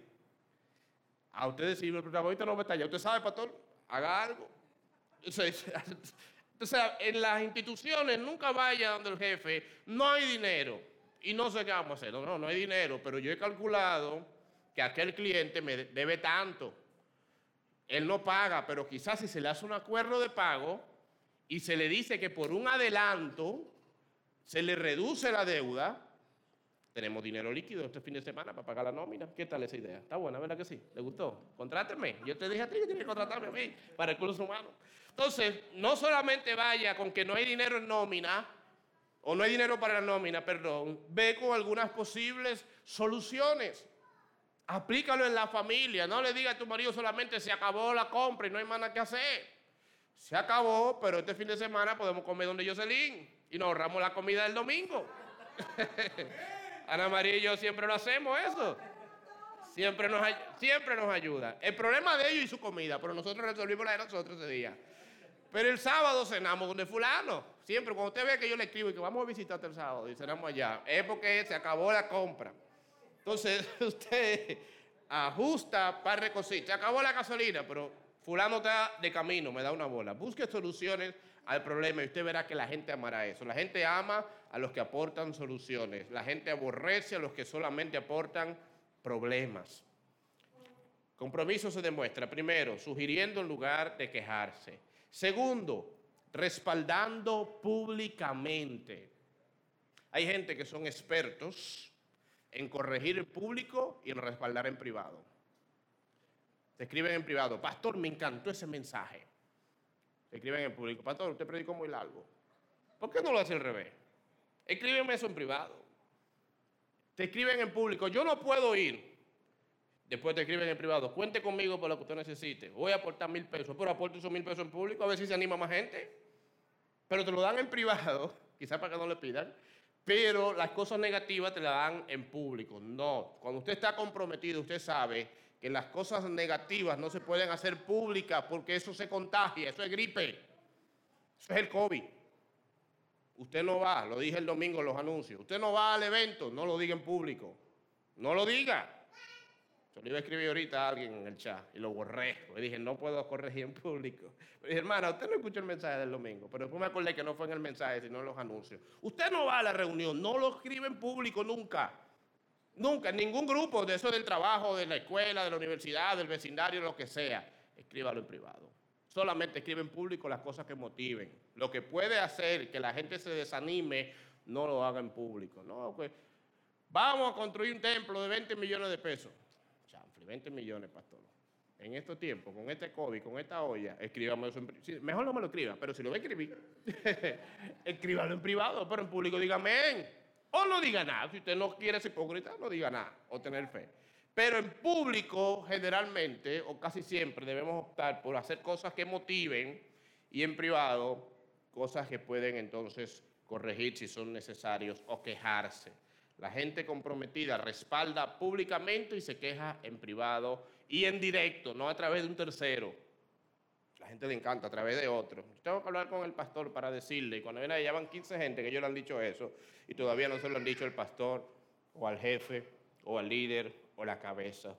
A usted decir, el protagonista no va a estar. ¿Usted sabe, pastor? Haga algo. *laughs* Entonces, en las instituciones nunca vaya donde el jefe, no hay dinero y no sé qué vamos a hacer. No, no, no hay dinero, pero yo he calculado que aquel cliente me debe tanto. Él no paga, pero quizás si se le hace un acuerdo de pago y se le dice que por un adelanto se le reduce la deuda, tenemos dinero líquido este fin de semana para pagar la nómina. ¿Qué tal esa idea? Está buena, ¿verdad que sí? ¿Le gustó? Contráteme. Yo te dije a ti que tienes que contratarme a mí para el curso humano. Entonces, no solamente vaya con que no hay dinero en nómina, o no hay dinero para la nómina, perdón, ve con algunas posibles soluciones. Aplícalo en la familia. No le diga a tu marido solamente se acabó la compra y no hay más nada que hacer. Se acabó, pero este fin de semana podemos comer donde Jocelyn y nos ahorramos la comida del domingo. *laughs* Ana María y yo siempre lo hacemos eso. Siempre nos, siempre nos ayuda. El problema de ellos y su comida, pero nosotros resolvimos la de nosotros ese día. Pero el sábado cenamos donde fulano. Siempre, cuando usted ve que yo le escribo y que vamos a visitarte el sábado y cenamos allá, es porque se acabó la compra. Entonces, *laughs* usted ajusta para de Se acabó la gasolina, pero fulano está de camino, me da una bola. Busque soluciones al problema y usted verá que la gente amará eso. La gente ama a los que aportan soluciones. La gente aborrece a los que solamente aportan problemas. Compromiso se demuestra, primero, sugiriendo en lugar de quejarse. Segundo, respaldando públicamente. Hay gente que son expertos en corregir en público y en respaldar en privado. Te escriben en privado, pastor, me encantó ese mensaje. Te escriben en público, pastor, usted predicó muy largo. ¿Por qué no lo hace al revés? Escríbeme eso en privado. Te escriben en público, yo no puedo ir. Después te escriben en privado, cuente conmigo por lo que usted necesite. Voy a aportar mil pesos, pero aporte esos mil pesos en público a ver si se anima más gente. Pero te lo dan en privado, *laughs* quizás para que no le pidan, pero las cosas negativas te las dan en público. No, cuando usted está comprometido, usted sabe que las cosas negativas no se pueden hacer públicas porque eso se contagia, eso es gripe, eso es el COVID. Usted no va, lo dije el domingo en los anuncios, usted no va al evento, no lo diga en público, no lo diga. Yo le iba a escribir ahorita a alguien en el chat y lo borré. Le dije, no puedo corregir en público. Le dije, hermana, usted no escuchó el mensaje del domingo, pero después me acordé que no fue en el mensaje, sino en los anuncios. Usted no va a la reunión, no lo escribe en público nunca. Nunca, en ningún grupo de eso del trabajo, de la escuela, de la universidad, del vecindario, lo que sea. Escríbalo en privado. Solamente escribe en público las cosas que motiven. Lo que puede hacer que la gente se desanime, no lo haga en público. No, pues, vamos a construir un templo de 20 millones de pesos. 20 millones, pastor. En estos tiempos, con este COVID, con esta olla, escríbame eso en privado. mejor no me lo escriba, pero si lo va a escribir, *laughs* escríbalo en privado, pero en público diga amén. O no diga nada. Si usted no quiere ser hipócrita, no diga nada o tener fe. Pero en público, generalmente, o casi siempre, debemos optar por hacer cosas que motiven y en privado, cosas que pueden entonces corregir si son necesarios o quejarse. La gente comprometida respalda públicamente y se queja en privado y en directo, no a través de un tercero. La gente le encanta a través de otro. tengo que hablar con el pastor para decirle, y cuando viene allá van 15 gente que ellos le han dicho eso y todavía no se lo han dicho al pastor o al jefe o al líder o la cabeza.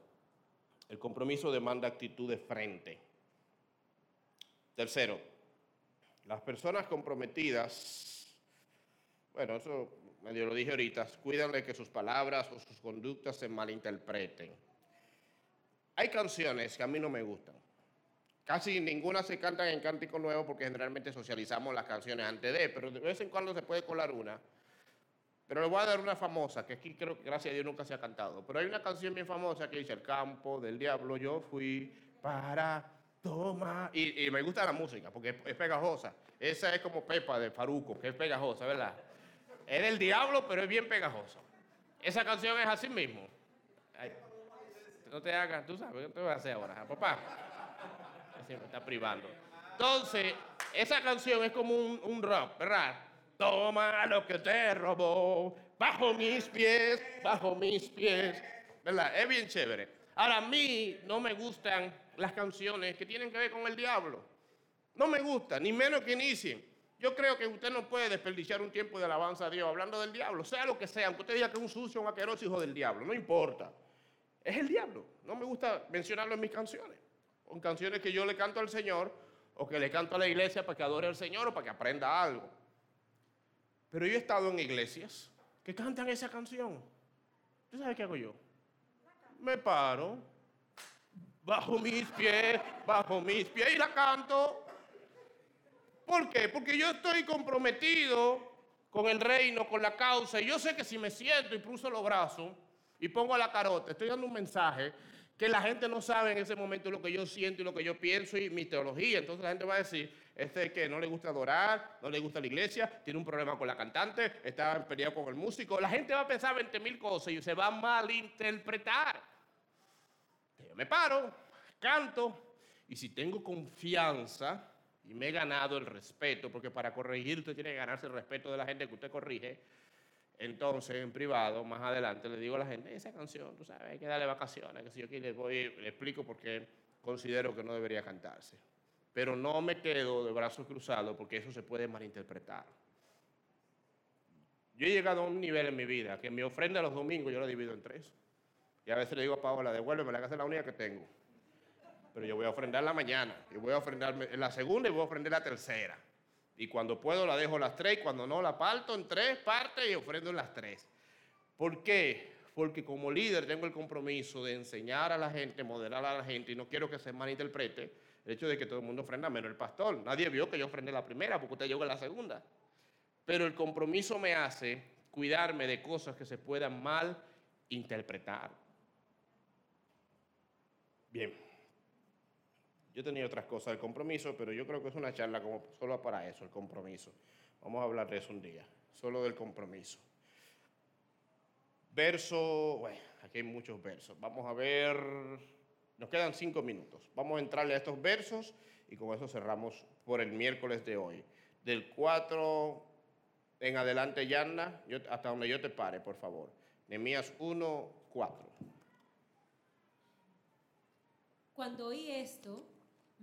El compromiso demanda actitud de frente. Tercero, las personas comprometidas, bueno, eso medio lo dije ahorita, cuídenle que sus palabras o sus conductas se malinterpreten. Hay canciones que a mí no me gustan. Casi ninguna se canta en Cántico Nuevo porque generalmente socializamos las canciones antes de, pero de vez en cuando se puede colar una. Pero le voy a dar una famosa, que aquí creo que gracias a Dios nunca se ha cantado. Pero hay una canción bien famosa que dice, el campo del diablo yo fui para tomar. Y, me gusta la música porque es pegajosa. Esa es como Pepa de Faruco, que es pegajosa, ¿verdad? Es del diablo, pero es bien pegajoso. Esa canción es así mismo. no te hagas, tú sabes, ¿qué te vas a hacer ahora, papá? Siempre está privando. Entonces, esa canción es como un, un ¿verdad? Toma lo que te robó, bajo mis pies, bajo mis pies. ¿Verdad? Es bien chévere. Ahora, a mí no me gustan las canciones que tienen que ver con el diablo. No me gustan, ni menos que inicien. Yo creo que usted no puede desperdiciar un tiempo de alabanza a Dios hablando del diablo, sea lo que sea, aunque usted diga que es un sucio, un aqueroso hijo del diablo, no importa. Es el diablo. No me gusta mencionarlo en mis canciones. O en canciones que yo le canto al Señor o que le canto a la iglesia para que adore al Señor o para que aprenda algo. Pero yo he estado en iglesias que cantan esa canción. ¿Tú sabes qué hago yo? Me paro, bajo mis pies, bajo mis pies y la canto. ¿Por qué? Porque yo estoy comprometido con el reino, con la causa, y yo sé que si me siento y cruzo los brazos y pongo la carota, estoy dando un mensaje que la gente no sabe en ese momento lo que yo siento y lo que yo pienso y mi teología. Entonces la gente va a decir, este que no le gusta adorar, no le gusta la iglesia, tiene un problema con la cantante, está peleado con el músico. La gente va a pensar 20 mil cosas y se va a malinterpretar. Yo me paro, canto y si tengo confianza y me he ganado el respeto, porque para corregir usted tiene que ganarse el respeto de la gente que usted corrige, entonces, en privado, más adelante, le digo a la gente, esa canción, tú sabes, hay que darle vacaciones, que si yo aquí le, voy, le explico por qué considero que no debería cantarse. Pero no me quedo de brazos cruzados porque eso se puede malinterpretar. Yo he llegado a un nivel en mi vida que mi ofrenda los domingos yo la divido en tres. Y a veces le digo a Paola, devuélveme, la casa es la única que tengo. Pero yo voy a ofrendar la mañana, y voy a ofrendar en la segunda y voy a ofrendar la tercera. Y cuando puedo la dejo las tres, y cuando no la parto en tres partes y ofrendo en las tres. ¿Por qué? Porque como líder tengo el compromiso de enseñar a la gente, moderar a la gente, y no quiero que se malinterprete el hecho de que todo el mundo ofrenda menos el pastor. Nadie vio que yo ofrendé la primera porque usted llegó en la segunda. Pero el compromiso me hace cuidarme de cosas que se puedan mal interpretar. Bien. Yo tenía otras cosas del compromiso, pero yo creo que es una charla como solo para eso, el compromiso. Vamos a hablar de eso un día, solo del compromiso. Verso, bueno, aquí hay muchos versos. Vamos a ver, nos quedan cinco minutos. Vamos a entrarle a estos versos y con eso cerramos por el miércoles de hoy. Del 4 en adelante, Yanna, hasta donde yo te pare, por favor. Nehemías 1, 4. Cuando oí esto,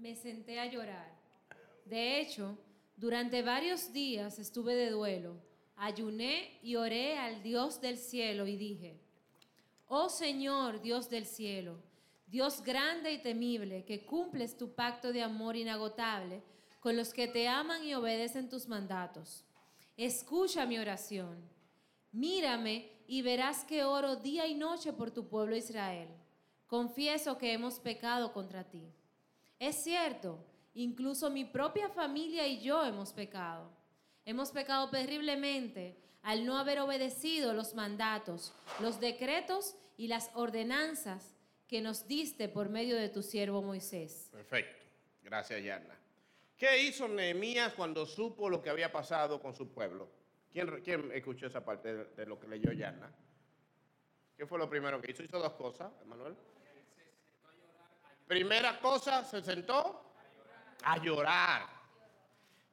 me senté a llorar. De hecho, durante varios días estuve de duelo. Ayuné y oré al Dios del cielo y dije, Oh Señor, Dios del cielo, Dios grande y temible, que cumples tu pacto de amor inagotable con los que te aman y obedecen tus mandatos. Escucha mi oración. Mírame y verás que oro día y noche por tu pueblo Israel. Confieso que hemos pecado contra ti. Es cierto, incluso mi propia familia y yo hemos pecado. Hemos pecado terriblemente al no haber obedecido los mandatos, los decretos y las ordenanzas que nos diste por medio de tu siervo Moisés. Perfecto. Gracias, Yana. ¿Qué hizo Nehemías cuando supo lo que había pasado con su pueblo? ¿Quién, escuchó esa parte de, de lo que leyó Yana? ¿Qué fue lo primero que hizo? Hizo dos cosas, Emanuel. Primera cosa, se sentó a llorar.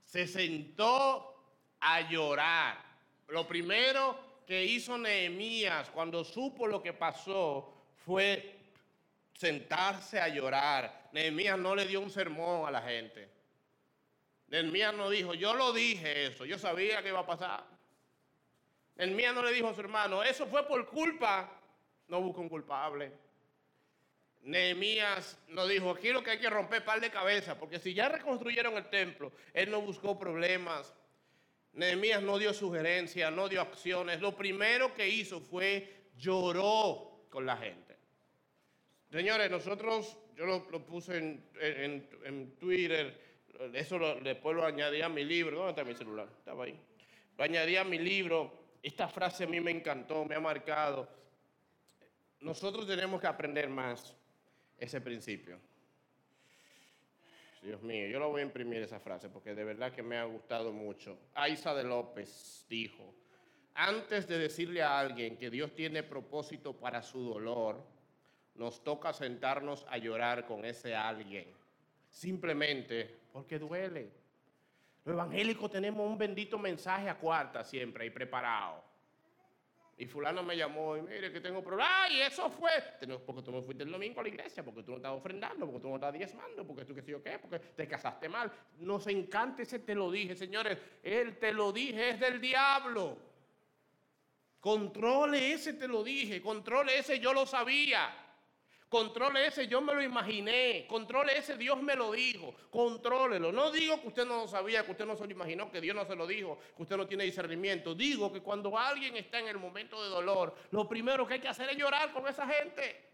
Se sentó a llorar. Lo primero que hizo Nehemías cuando supo lo que pasó fue sentarse a llorar. Nehemías no le dio un sermón a la gente. Nehemías no dijo, yo lo dije eso, yo sabía que iba a pasar. Nehemías no le dijo a su hermano, eso fue por culpa. No busca un culpable. Nehemías nos dijo, aquí lo que hay que romper par de cabeza, porque si ya reconstruyeron el templo, él no buscó problemas. Nehemías no dio sugerencias, no dio acciones. Lo primero que hizo fue lloró con la gente. Señores, nosotros, yo lo, puse en, Twitter, eso después lo añadí a mi libro. ¿Dónde está mi celular? Estaba ahí. Lo añadí a mi libro. Esta frase a mí me encantó, me ha marcado. Nosotros tenemos que aprender más ese principio. Dios mío, yo lo voy a imprimir esa frase porque de verdad que me ha gustado mucho. Aiza de López dijo, antes de decirle a alguien que Dios tiene propósito para su dolor, nos toca sentarnos a llorar con ese alguien. Simplemente porque duele. Los evangélicos tenemos un bendito mensaje a cuarta siempre ahí preparado. Y fulano me llamó y mire que tengo problemas. ¡Ay, eso fue! Porque tú no fuiste el domingo a la iglesia, porque tú no estabas ofrendando, porque tú no estabas diezmando, porque tú qué sé yo qué, porque te casaste mal. Nos encanta ese te lo dije, señores. Él te lo dije, es del diablo. Controle ese te lo dije, controle ese yo lo sabía. Controle ese, yo me lo imaginé. Controle ese, Dios me lo dijo. Contrólelo. No digo que usted no lo sabía, que usted no se lo imaginó, que Dios no se lo dijo, que usted no tiene discernimiento. Digo que cuando alguien está en el momento de dolor, lo primero que hay que hacer es llorar con esa gente.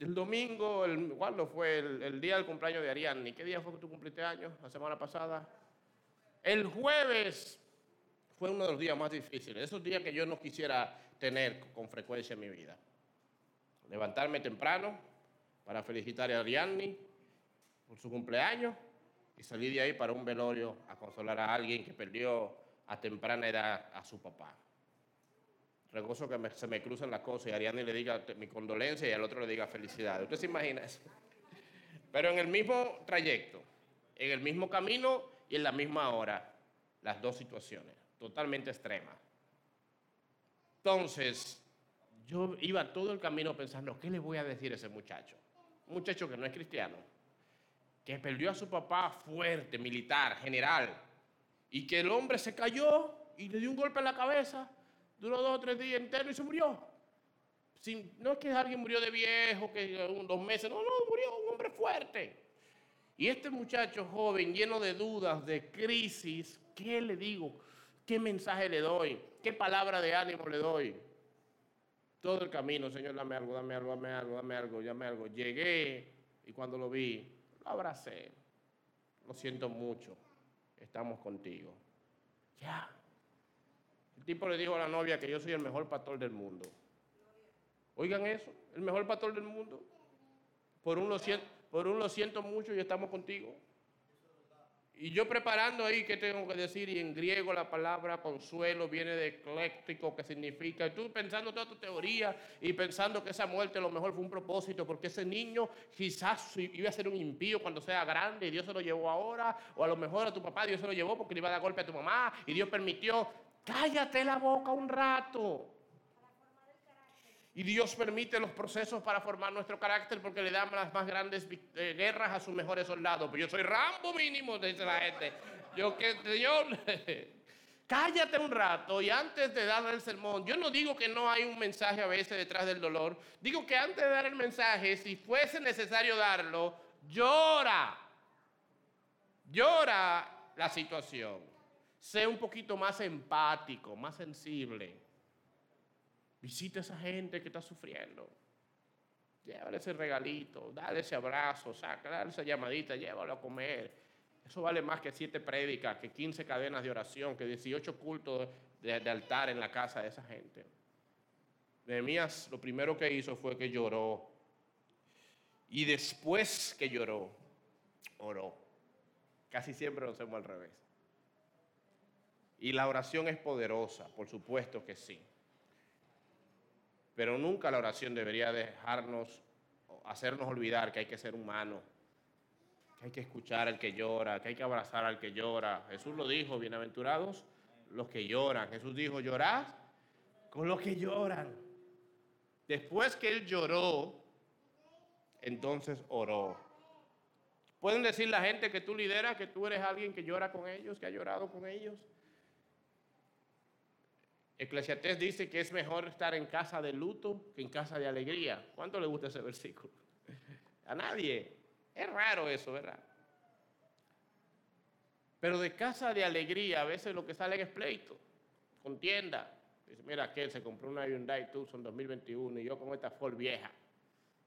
El domingo, el, ¿cuándo fue? El, día del cumpleaños de Ariadne. ¿Qué día fue que tú cumpliste años? La semana pasada. El jueves fue uno de los días más difíciles. Esos días que yo no quisiera tener con frecuencia en mi vida. Levantarme temprano para felicitar a Ariadne por su cumpleaños y salir de ahí para un velorio a consolar a alguien que perdió a temprana edad a su papá. Regozo que se me cruzan las cosas y Ariadne le diga mi condolencia y al otro le diga felicidades. ¿Usted se imagina eso? Pero en el mismo trayecto, en el mismo camino y en la misma hora, las dos situaciones, totalmente extremas. Entonces, yo iba todo el camino pensando, ¿qué le voy a decir a ese muchacho? Un muchacho que no es cristiano, que perdió a su papá fuerte, militar, general, y que el hombre se cayó y le dio un golpe en la cabeza, duró dos o tres días enteros y se murió. no es que alguien murió de viejo, que dos meses, no, no, murió un hombre fuerte. Y este muchacho joven, lleno de dudas, de crisis, ¿qué le digo? ¿Qué mensaje le doy? ¿Qué palabra de ánimo le doy? Todo el camino, Señor, dame algo, dame algo, dame algo, dame algo, dame algo. Llegué y cuando lo vi, lo abracé. Lo siento mucho. Estamos contigo. Ya. El tipo le dijo a la novia que yo soy el mejor pastor del mundo. Oigan eso, el mejor pastor del mundo. Por un lo siento, por un lo siento mucho y estamos contigo. Y yo preparando ahí, ¿qué tengo que decir? Y en griego la palabra consuelo viene de ecléctico, que significa, y tú pensando toda tu teoría y pensando que esa muerte a lo mejor fue un propósito, porque ese niño quizás iba a ser un impío cuando sea grande y Dios se lo llevó ahora, o a lo mejor a tu papá Dios se lo llevó porque le iba a dar golpe a tu mamá y Dios permitió. Cállate la boca un rato. Y Dios permite los procesos para formar nuestro carácter porque le dan las más grandes eh, guerras a sus mejores soldados. Pero yo soy Rambo mínimo, dice la gente. Yo que, Señor, *laughs* cállate un rato y antes de darle el sermón, yo no digo que no hay un mensaje a veces detrás del dolor. Digo que antes de dar el mensaje, si fuese necesario darlo, llora. Llora la situación. Sé un poquito más empático, más sensible. Visita a esa gente que está sufriendo. Llévale ese regalito, dale ese abrazo, saca, esa llamadita, llévalo a comer. Eso vale más que siete prédicas, que 15 cadenas de oración, que 18 cultos de, de altar en la casa de esa gente. Nehemías lo primero que hizo fue que lloró. Y después que lloró, oró. Casi siempre lo hacemos al revés. Y la oración es poderosa, por supuesto que sí. Pero nunca la oración debería dejarnos, hacernos olvidar que hay que ser humano, que hay que escuchar al que llora, que hay que abrazar al que llora. Jesús lo dijo, bienaventurados los que lloran. Jesús dijo, llorad con los que lloran. Después que él lloró, entonces oró. Pueden decir la gente que tú lideras que tú eres alguien que llora con ellos, que ha llorado con ellos. Eclesiastés dice que es mejor estar en casa de luto que en casa de alegría. ¿Cuánto le gusta ese versículo? A nadie. Es raro eso, ¿verdad? Pero de casa de alegría a veces lo que sale es pleito, contienda. Dice, mira, aquel se compró una Hyundai Tucson 2021 y yo con esta Ford vieja.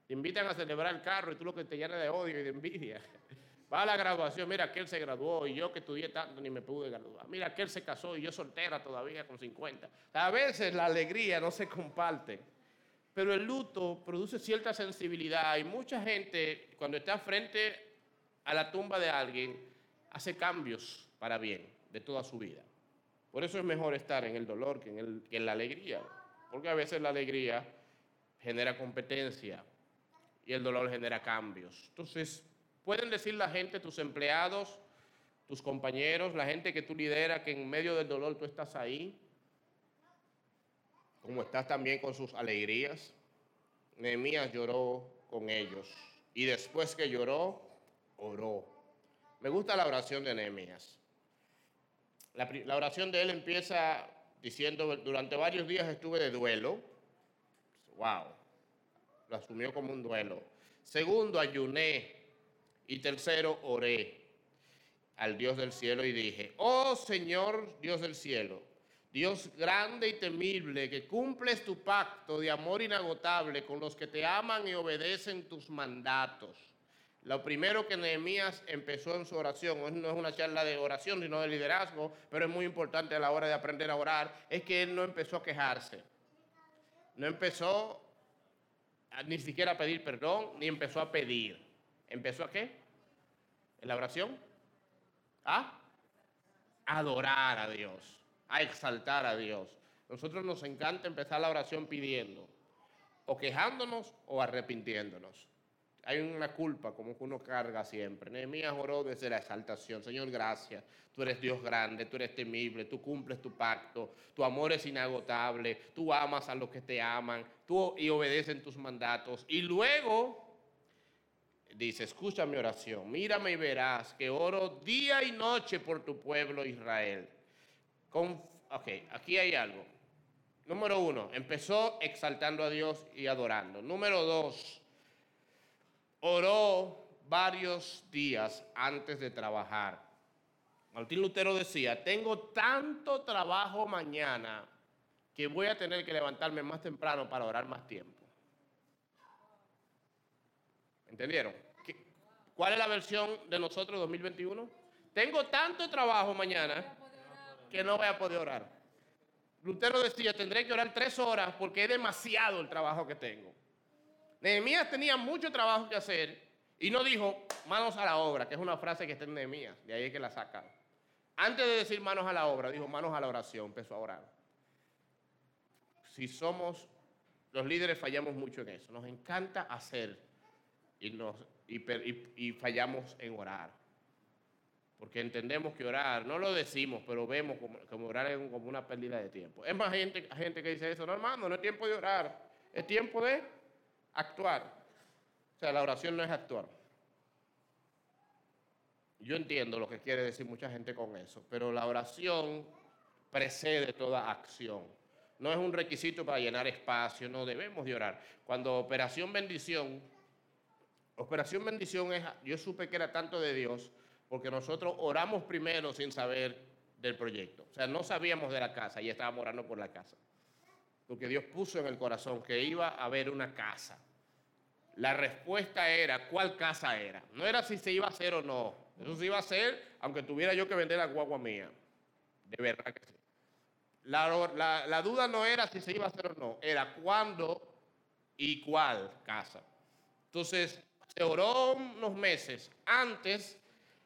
Te invitan a celebrar el carro y tú lo que te llena de odio y de envidia. Va a la graduación, mira, aquel se graduó y yo que estudié tanto ni me pude graduar. Mira, aquel se casó y yo soltera todavía con 50. A veces la alegría no se comparte, pero el luto produce cierta sensibilidad y mucha gente cuando está frente a la tumba de alguien hace cambios para bien de toda su vida. Por eso es mejor estar en el dolor que en, que en la alegría, porque a veces la alegría genera competencia y el dolor genera cambios. Entonces, Pueden decir la gente, tus empleados, tus compañeros, la gente que tú lideras, que en medio del dolor tú estás ahí, como estás también con sus alegrías. Nehemías lloró con ellos y después que lloró, oró. Me gusta la oración de Nehemías. La, la oración de él empieza diciendo, durante varios días estuve de duelo. Wow, lo asumió como un duelo. Segundo, ayuné y tercero, oré al Dios del cielo y dije, oh Señor Dios del cielo, Dios grande y temible, que cumples tu pacto de amor inagotable con los que te aman y obedecen tus mandatos. Lo primero que Nehemías empezó en su oración, no es una charla de oración, sino de liderazgo, pero es muy importante a la hora de aprender a orar, es que él no empezó a quejarse. No empezó ni siquiera a pedir perdón, ni empezó a pedir. ¿Empezó a qué? ¿En la oración? A adorar a Dios, a exaltar a Dios. Nosotros nos encanta empezar la oración pidiendo, o quejándonos o arrepintiéndonos. Hay una culpa como que uno carga siempre. Nehemías oró desde la exaltación. Señor, gracias. Tú eres Dios grande, tú eres temible, tú cumples tu pacto, tu amor es inagotable, tú amas a los que te aman, tú y obedecen tus mandatos. Y luego dice, escucha mi oración, mírame y verás que oro día y noche por tu pueblo Israel. ok, aquí hay algo. Número uno, empezó exaltando a Dios y adorando. Número dos, oró varios días antes de trabajar. Martín Lutero decía, tengo tanto trabajo mañana que voy a tener que levantarme más temprano para orar más tiempo. ¿Entendieron? ¿Cuál es la versión de nosotros 2021? Tengo tanto trabajo mañana que no voy a poder orar. Lutero decía, tendré que orar tres horas porque es demasiado el trabajo que tengo. Nehemías tenía mucho trabajo que hacer y no dijo manos a la obra, que es una frase que está en Nehemías, de ahí es que la saca. Antes de decir manos a la obra, dijo manos a la oración, empezó a orar. Si somos, los líderes fallamos mucho en eso, nos encanta hacer y, nos, y, fallamos en orar. Porque entendemos que orar, no lo decimos, pero vemos como, orar es como una pérdida de tiempo. Es más gente, gente que dice eso, no hermano, no es tiempo de orar, es tiempo de actuar. O sea, la oración no es actuar. Yo entiendo lo que quiere decir mucha gente con eso, pero la oración precede toda acción. No es un requisito para llenar espacio, no debemos de orar. Cuando Operación Bendición, Operación Bendición es, yo supe que era tanto de Dios, porque nosotros oramos primero sin saber del proyecto. O sea, no sabíamos de la casa y estábamos orando por la casa porque Dios puso en el corazón que iba a haber una casa. La respuesta era cuál casa era. No era si se iba a hacer o no. Eso se iba a hacer aunque tuviera yo que vender la guagua mía. De verdad que sí. La, la duda no era si se iba a hacer o no, era cuándo y cuál casa. Entonces, se oró unos meses antes,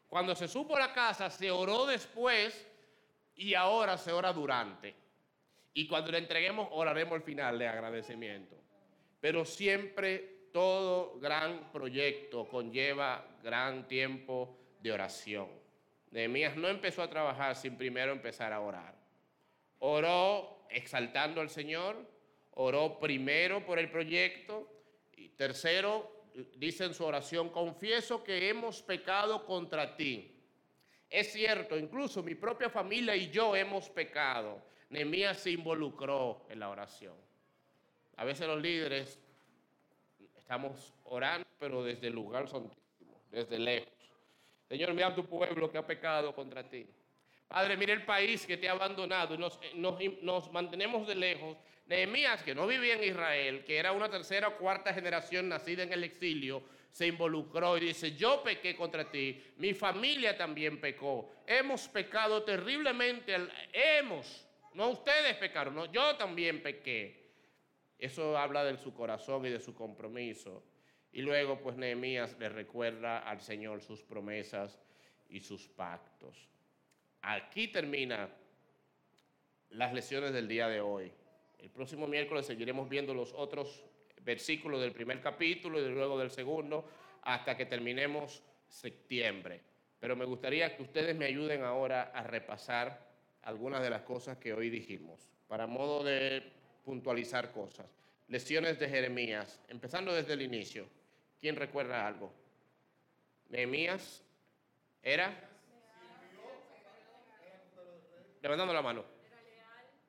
cuando se supo la casa, se oró después y ahora se ora durante. Y cuando le entreguemos, oraremos al final de agradecimiento. Pero siempre todo gran proyecto conlleva gran tiempo de oración. Nehemías no empezó a trabajar sin primero empezar a orar. Oró exaltando al Señor, oró primero por el proyecto y tercero dice en su oración, confieso que hemos pecado contra ti. Es cierto, incluso mi propia familia y yo hemos pecado. Nehemías se involucró en la oración. A veces los líderes estamos orando, pero desde el lugar santísimo, desde lejos. Señor, mira tu pueblo que ha pecado contra ti. Padre, mira el país que te ha abandonado nos, nos, mantenemos de lejos. Nehemías, que no vivía en Israel, que era una tercera o cuarta generación nacida en el exilio, se involucró y dice, yo pequé contra ti, mi familia también pecó, hemos pecado terriblemente, hemos no ustedes pecaron, no, yo también pequé. Eso habla de su corazón y de su compromiso. Y luego, pues Nehemías le recuerda al Señor sus promesas y sus pactos. Aquí termina las lecciones del día de hoy. El próximo miércoles seguiremos viendo los otros versículos del primer capítulo y luego del segundo hasta que terminemos septiembre. Pero me gustaría que ustedes me ayuden ahora a repasar algunas de las cosas que hoy dijimos, para modo de puntualizar cosas. Lecciones de Jeremías, empezando desde el inicio. ¿Quién recuerda algo? Nehemías era... Levantando la mano.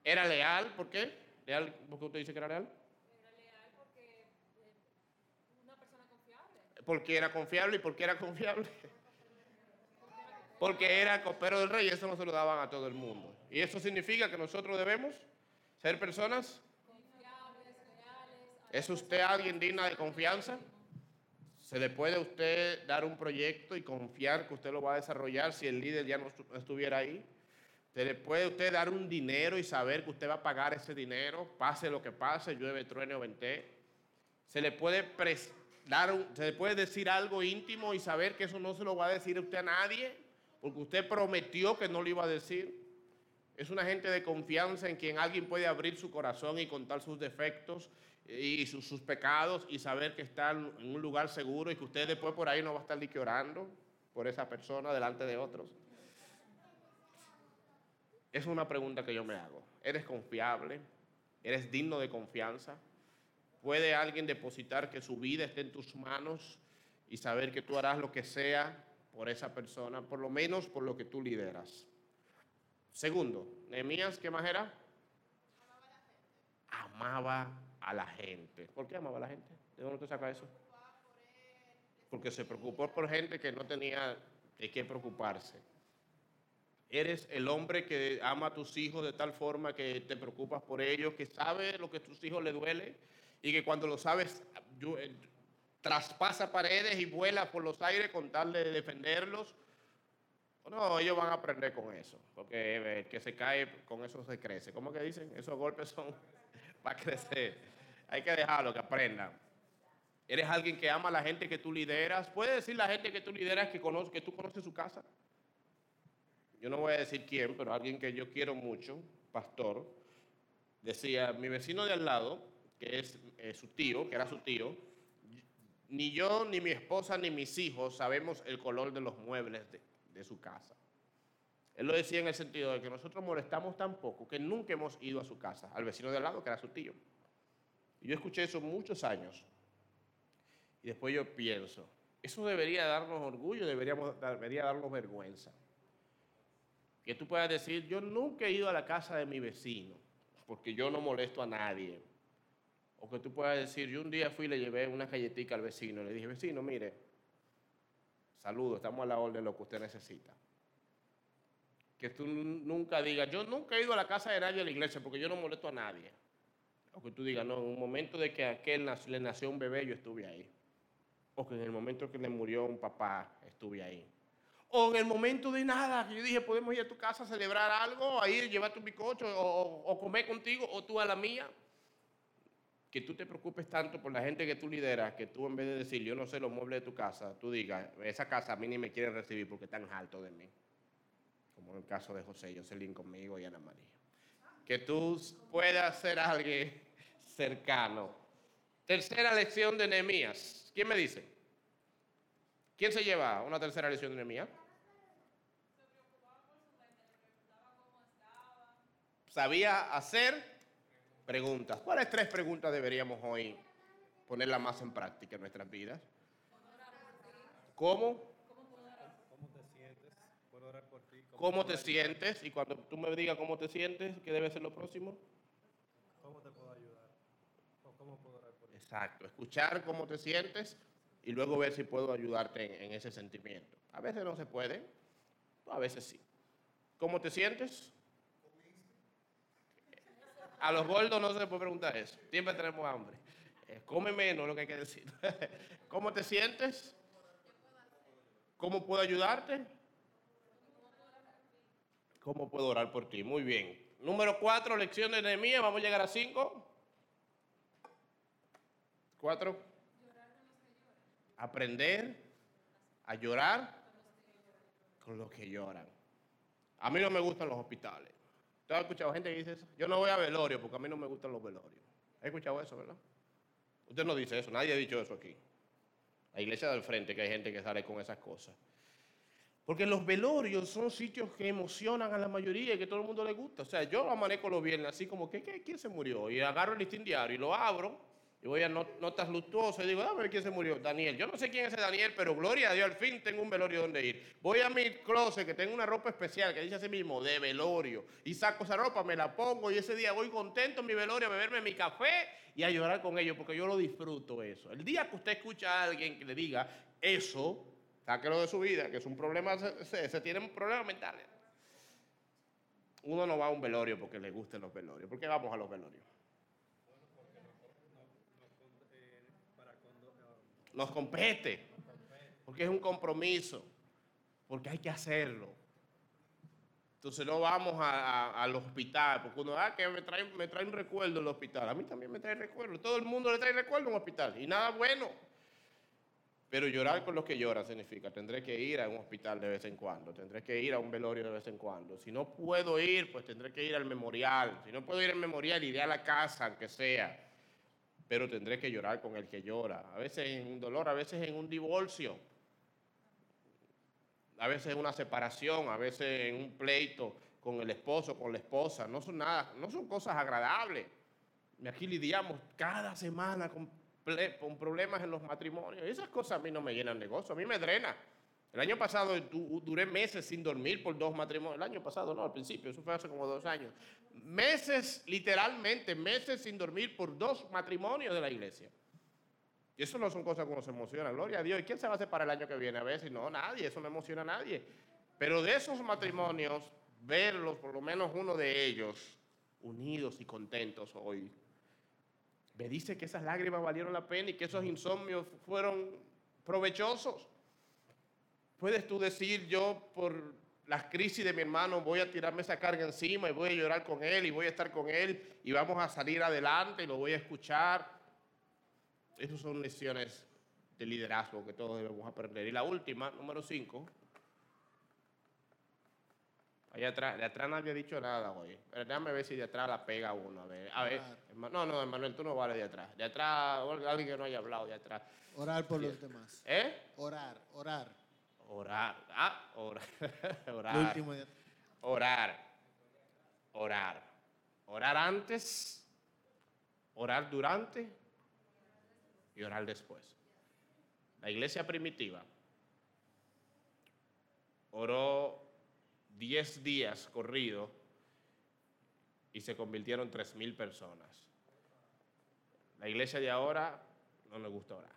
Era leal, ¿por qué? ¿Leal? ¿Por qué usted dice que era leal? Era leal porque eh, una persona confiable. Porque era confiable y porque era confiable. Porque era copero del rey y eso no se lo daban a todo el mundo. Y eso significa que nosotros debemos ser personas confiables, ¿Es usted alguien digna de confianza? ¿Se le puede a usted dar un proyecto y confiar que usted lo va a desarrollar si el líder ya no estuviera ahí? ¿Se le puede usted dar un dinero y saber que usted va a pagar ese dinero, pase lo que pase, llueve, truene o vente? Se le puede dar se le puede decir algo íntimo y saber que eso no se lo va a decir usted a nadie, porque usted prometió que no lo iba a decir. Es una gente de confianza en quien alguien puede abrir su corazón y contar sus defectos y sus, sus pecados y saber que está en un lugar seguro y que usted después por ahí no va a estar ni que orando por esa persona delante de otros. Es una pregunta que yo me hago. ¿Eres confiable? ¿Eres digno de confianza? ¿Puede alguien depositar que su vida esté en tus manos y saber que tú harás lo que sea por esa persona, por lo menos por lo que tú lideras? Segundo, Nehemías, ¿qué más era? Amaba a la gente. ¿Por qué amaba a la gente? ¿De dónde te saca eso? Porque se preocupó por gente que no tenía de qué preocuparse. Eres el hombre que ama a tus hijos de tal forma que te preocupas por ellos, que sabe lo que a tus hijos le duele y que cuando lo sabes eh, traspasa paredes y vuela por los aires con tal de defenderlos. No, ellos van a aprender con eso, porque eh, el que se cae con eso se crece. ¿Cómo que dicen? Esos golpes son *laughs* para crecer. Hay que dejarlo que aprendan. Eres alguien que ama a la gente que tú lideras. ¿Puedes decir la gente que tú lideras que, conoce, que tú conoces su casa? Yo no voy a decir quién, pero alguien que yo quiero mucho, pastor, decía, mi vecino de al lado, que es eh, su tío, que era su tío, ni yo, ni mi esposa, ni mis hijos sabemos el color de los muebles de, su casa. Él lo decía en el sentido de que nosotros molestamos tan poco que nunca hemos ido a su casa, al vecino de al lado, que era su tío. Y yo escuché eso muchos años. Y después yo pienso, eso debería darnos orgullo, debería darnos vergüenza. Que tú puedas decir, yo nunca he ido a la casa de mi vecino, porque yo no molesto a nadie. O que tú puedas decir, yo un día fui y le llevé una galletita al vecino, le dije, vecino, mire, saludo, estamos a la orden de lo que usted necesita. Que tú nunca digas, yo nunca he ido a la casa de nadie de la iglesia, porque yo no molesto a nadie. O que tú digas, no, en un momento de que a aquel le nació un bebé, yo estuve ahí. O que en el momento que le murió un papá, estuve ahí. O en el momento de nada, que yo dije, podemos ir a tu casa a celebrar algo, a ir, llevar tu bizcocho, o, comer contigo, o tú a la mía. Que tú te preocupes tanto por la gente que tú lideras, que tú en vez de decir, yo no sé los muebles de tu casa, tú digas, esa casa a mí ni me quieren recibir porque están altos de mí. Como en el caso de José Jocelyn conmigo y Ana María. Que tú puedas ser alguien cercano. Tercera lección de Nehemías. ¿Quién me dice? ¿Quién se lleva una tercera lección de Nehemías? Sabía hacer preguntas. ¿Cuáles tres preguntas deberíamos hoy ponerlas más en práctica en nuestras vidas? ¿Cómo? ¿Cómo te sientes? ¿Puedo orar por ti? ¿Cómo te sientes? Y cuando tú me digas cómo te sientes, ¿qué debe ser lo próximo? ¿Cómo te puedo ayudar? ¿O cómo puedo orar por ti? Exacto, escuchar cómo te sientes y luego ver si puedo ayudarte en, en ese sentimiento. A veces no se puede, a veces sí. ¿Cómo te sientes? A los gordos no se les puede preguntar eso. Siempre tenemos hambre. Eh, come menos lo que hay que decir. *laughs* ¿Cómo te sientes? ¿Cómo puedo ayudarte? ¿Cómo puedo orar por ti? Muy bien. Número cuatro, lección de Nehemías. Vamos a llegar a cinco. Cuatro. Aprender a llorar con los que lloran. A mí no me gustan los hospitales. ¿Tú has escuchado gente que dice eso? Yo no voy a velorio porque a mí no me gustan los velorios. ¿Has escuchado eso, verdad? Usted no dice eso, nadie ha dicho eso aquí. La iglesia del frente, que hay gente que sale con esas cosas. Porque los velorios son sitios que emocionan a la mayoría y que todo el mundo le gusta. O sea, yo amanezco los viernes así como, ¿qué, qué, quién se murió? Y agarro el listín diario y lo abro y voy a not- notas luctuosas y digo, a ver quién se murió. Daniel. Yo no sé quién es ese Daniel, pero gloria a Dios, al fin tengo un velorio donde ir. Voy a mi closet, que tengo una ropa especial que dice así mismo, de velorio. Y saco esa ropa, me la pongo y ese día voy contento en mi velorio a beberme mi café y a llorar con ellos, porque yo lo disfruto eso. El día que usted escucha a alguien que le diga eso, sáquelo de su vida, que es un problema, se, se, se tienen problemas mentales. Uno no va a un velorio porque le gusten los velorios. ¿Por qué vamos a los velorios? Para cuando, eh, Nos compete. Porque es un compromiso. Porque hay que hacerlo. Entonces no vamos a- al hospital, porque uno, ah, que me trae, me trae un recuerdo el hospital. A mí también me trae recuerdo. Todo el mundo le trae recuerdo a un hospital. Y nada bueno. Pero llorar con los que lloran significa, tendré que ir a un hospital de vez en cuando, tendré que ir a un velorio de vez en cuando. Si no puedo ir, pues tendré que ir al memorial. Si no puedo ir al memorial, iré a la casa, aunque sea. Pero tendré que llorar con el que llora. A veces en un dolor, a veces en un divorcio, a veces en una separación, a veces en un pleito con el esposo, con la esposa. No son nada, no son cosas agradables. Aquí lidiamos cada semana con problemas en los matrimonios. Esas cosas a mí no me llenan de gozo, a mí me drena. El año pasado du- duré meses sin dormir por dos matrimonios. El año pasado no, al principio, eso fue hace como dos años. Meses, literalmente, meses sin dormir por dos matrimonios de la iglesia. Y eso no son cosas que uno se emociona, gloria a Dios. ¿Y quién se va a separar el año que viene? A veces no, nadie, eso no emociona a nadie. Pero de esos matrimonios, verlos, por lo menos uno de ellos, unidos y contentos hoy, me dice que esas lágrimas valieron la pena y que esos insomnios fueron provechosos. Puedes tú decir, yo por las crisis de mi hermano voy a tirarme esa carga encima y voy a llorar con él y voy a estar con él y vamos a salir adelante y lo voy a escuchar. Esas son lecciones de liderazgo que todos debemos aprender. Y la última, número cinco. Allá atrás, de atrás nadie ha dicho nada hoy. Pero déjame ver si de atrás la pega uno. A ver, a ver. No, no, Manuel, tú no vales de atrás. De atrás, alguien que no haya hablado de atrás. Orar por los demás. ¿Eh? Orar, orar. Orar. Ah, orar. *laughs* Orar. Orar. Orar. Orar antes, orar durante y orar después. La iglesia primitiva oró 10 días corrido y se convirtieron 3.000 personas. La iglesia de ahora no le gusta orar.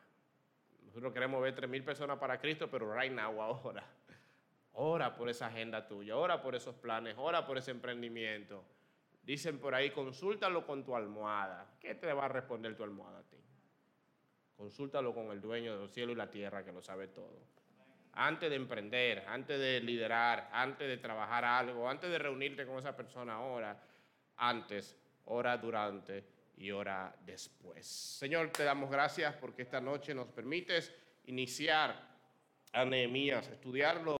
Nosotros queremos ver 3.000 personas para Cristo, pero right now, ahora. Ora por esa agenda tuya, ora por esos planes, ora por ese emprendimiento. Dicen por ahí, consúltalo con tu almohada. ¿Qué te va a responder tu almohada a ti? Consúltalo con el dueño del cielo y la tierra que lo sabe todo. Antes de emprender, antes de liderar, antes de trabajar algo, antes de reunirte con esa persona ahora, antes, ora durante y ora después. Señor, te damos gracias porque esta noche nos permites iniciar a Nehemías, estudiarlo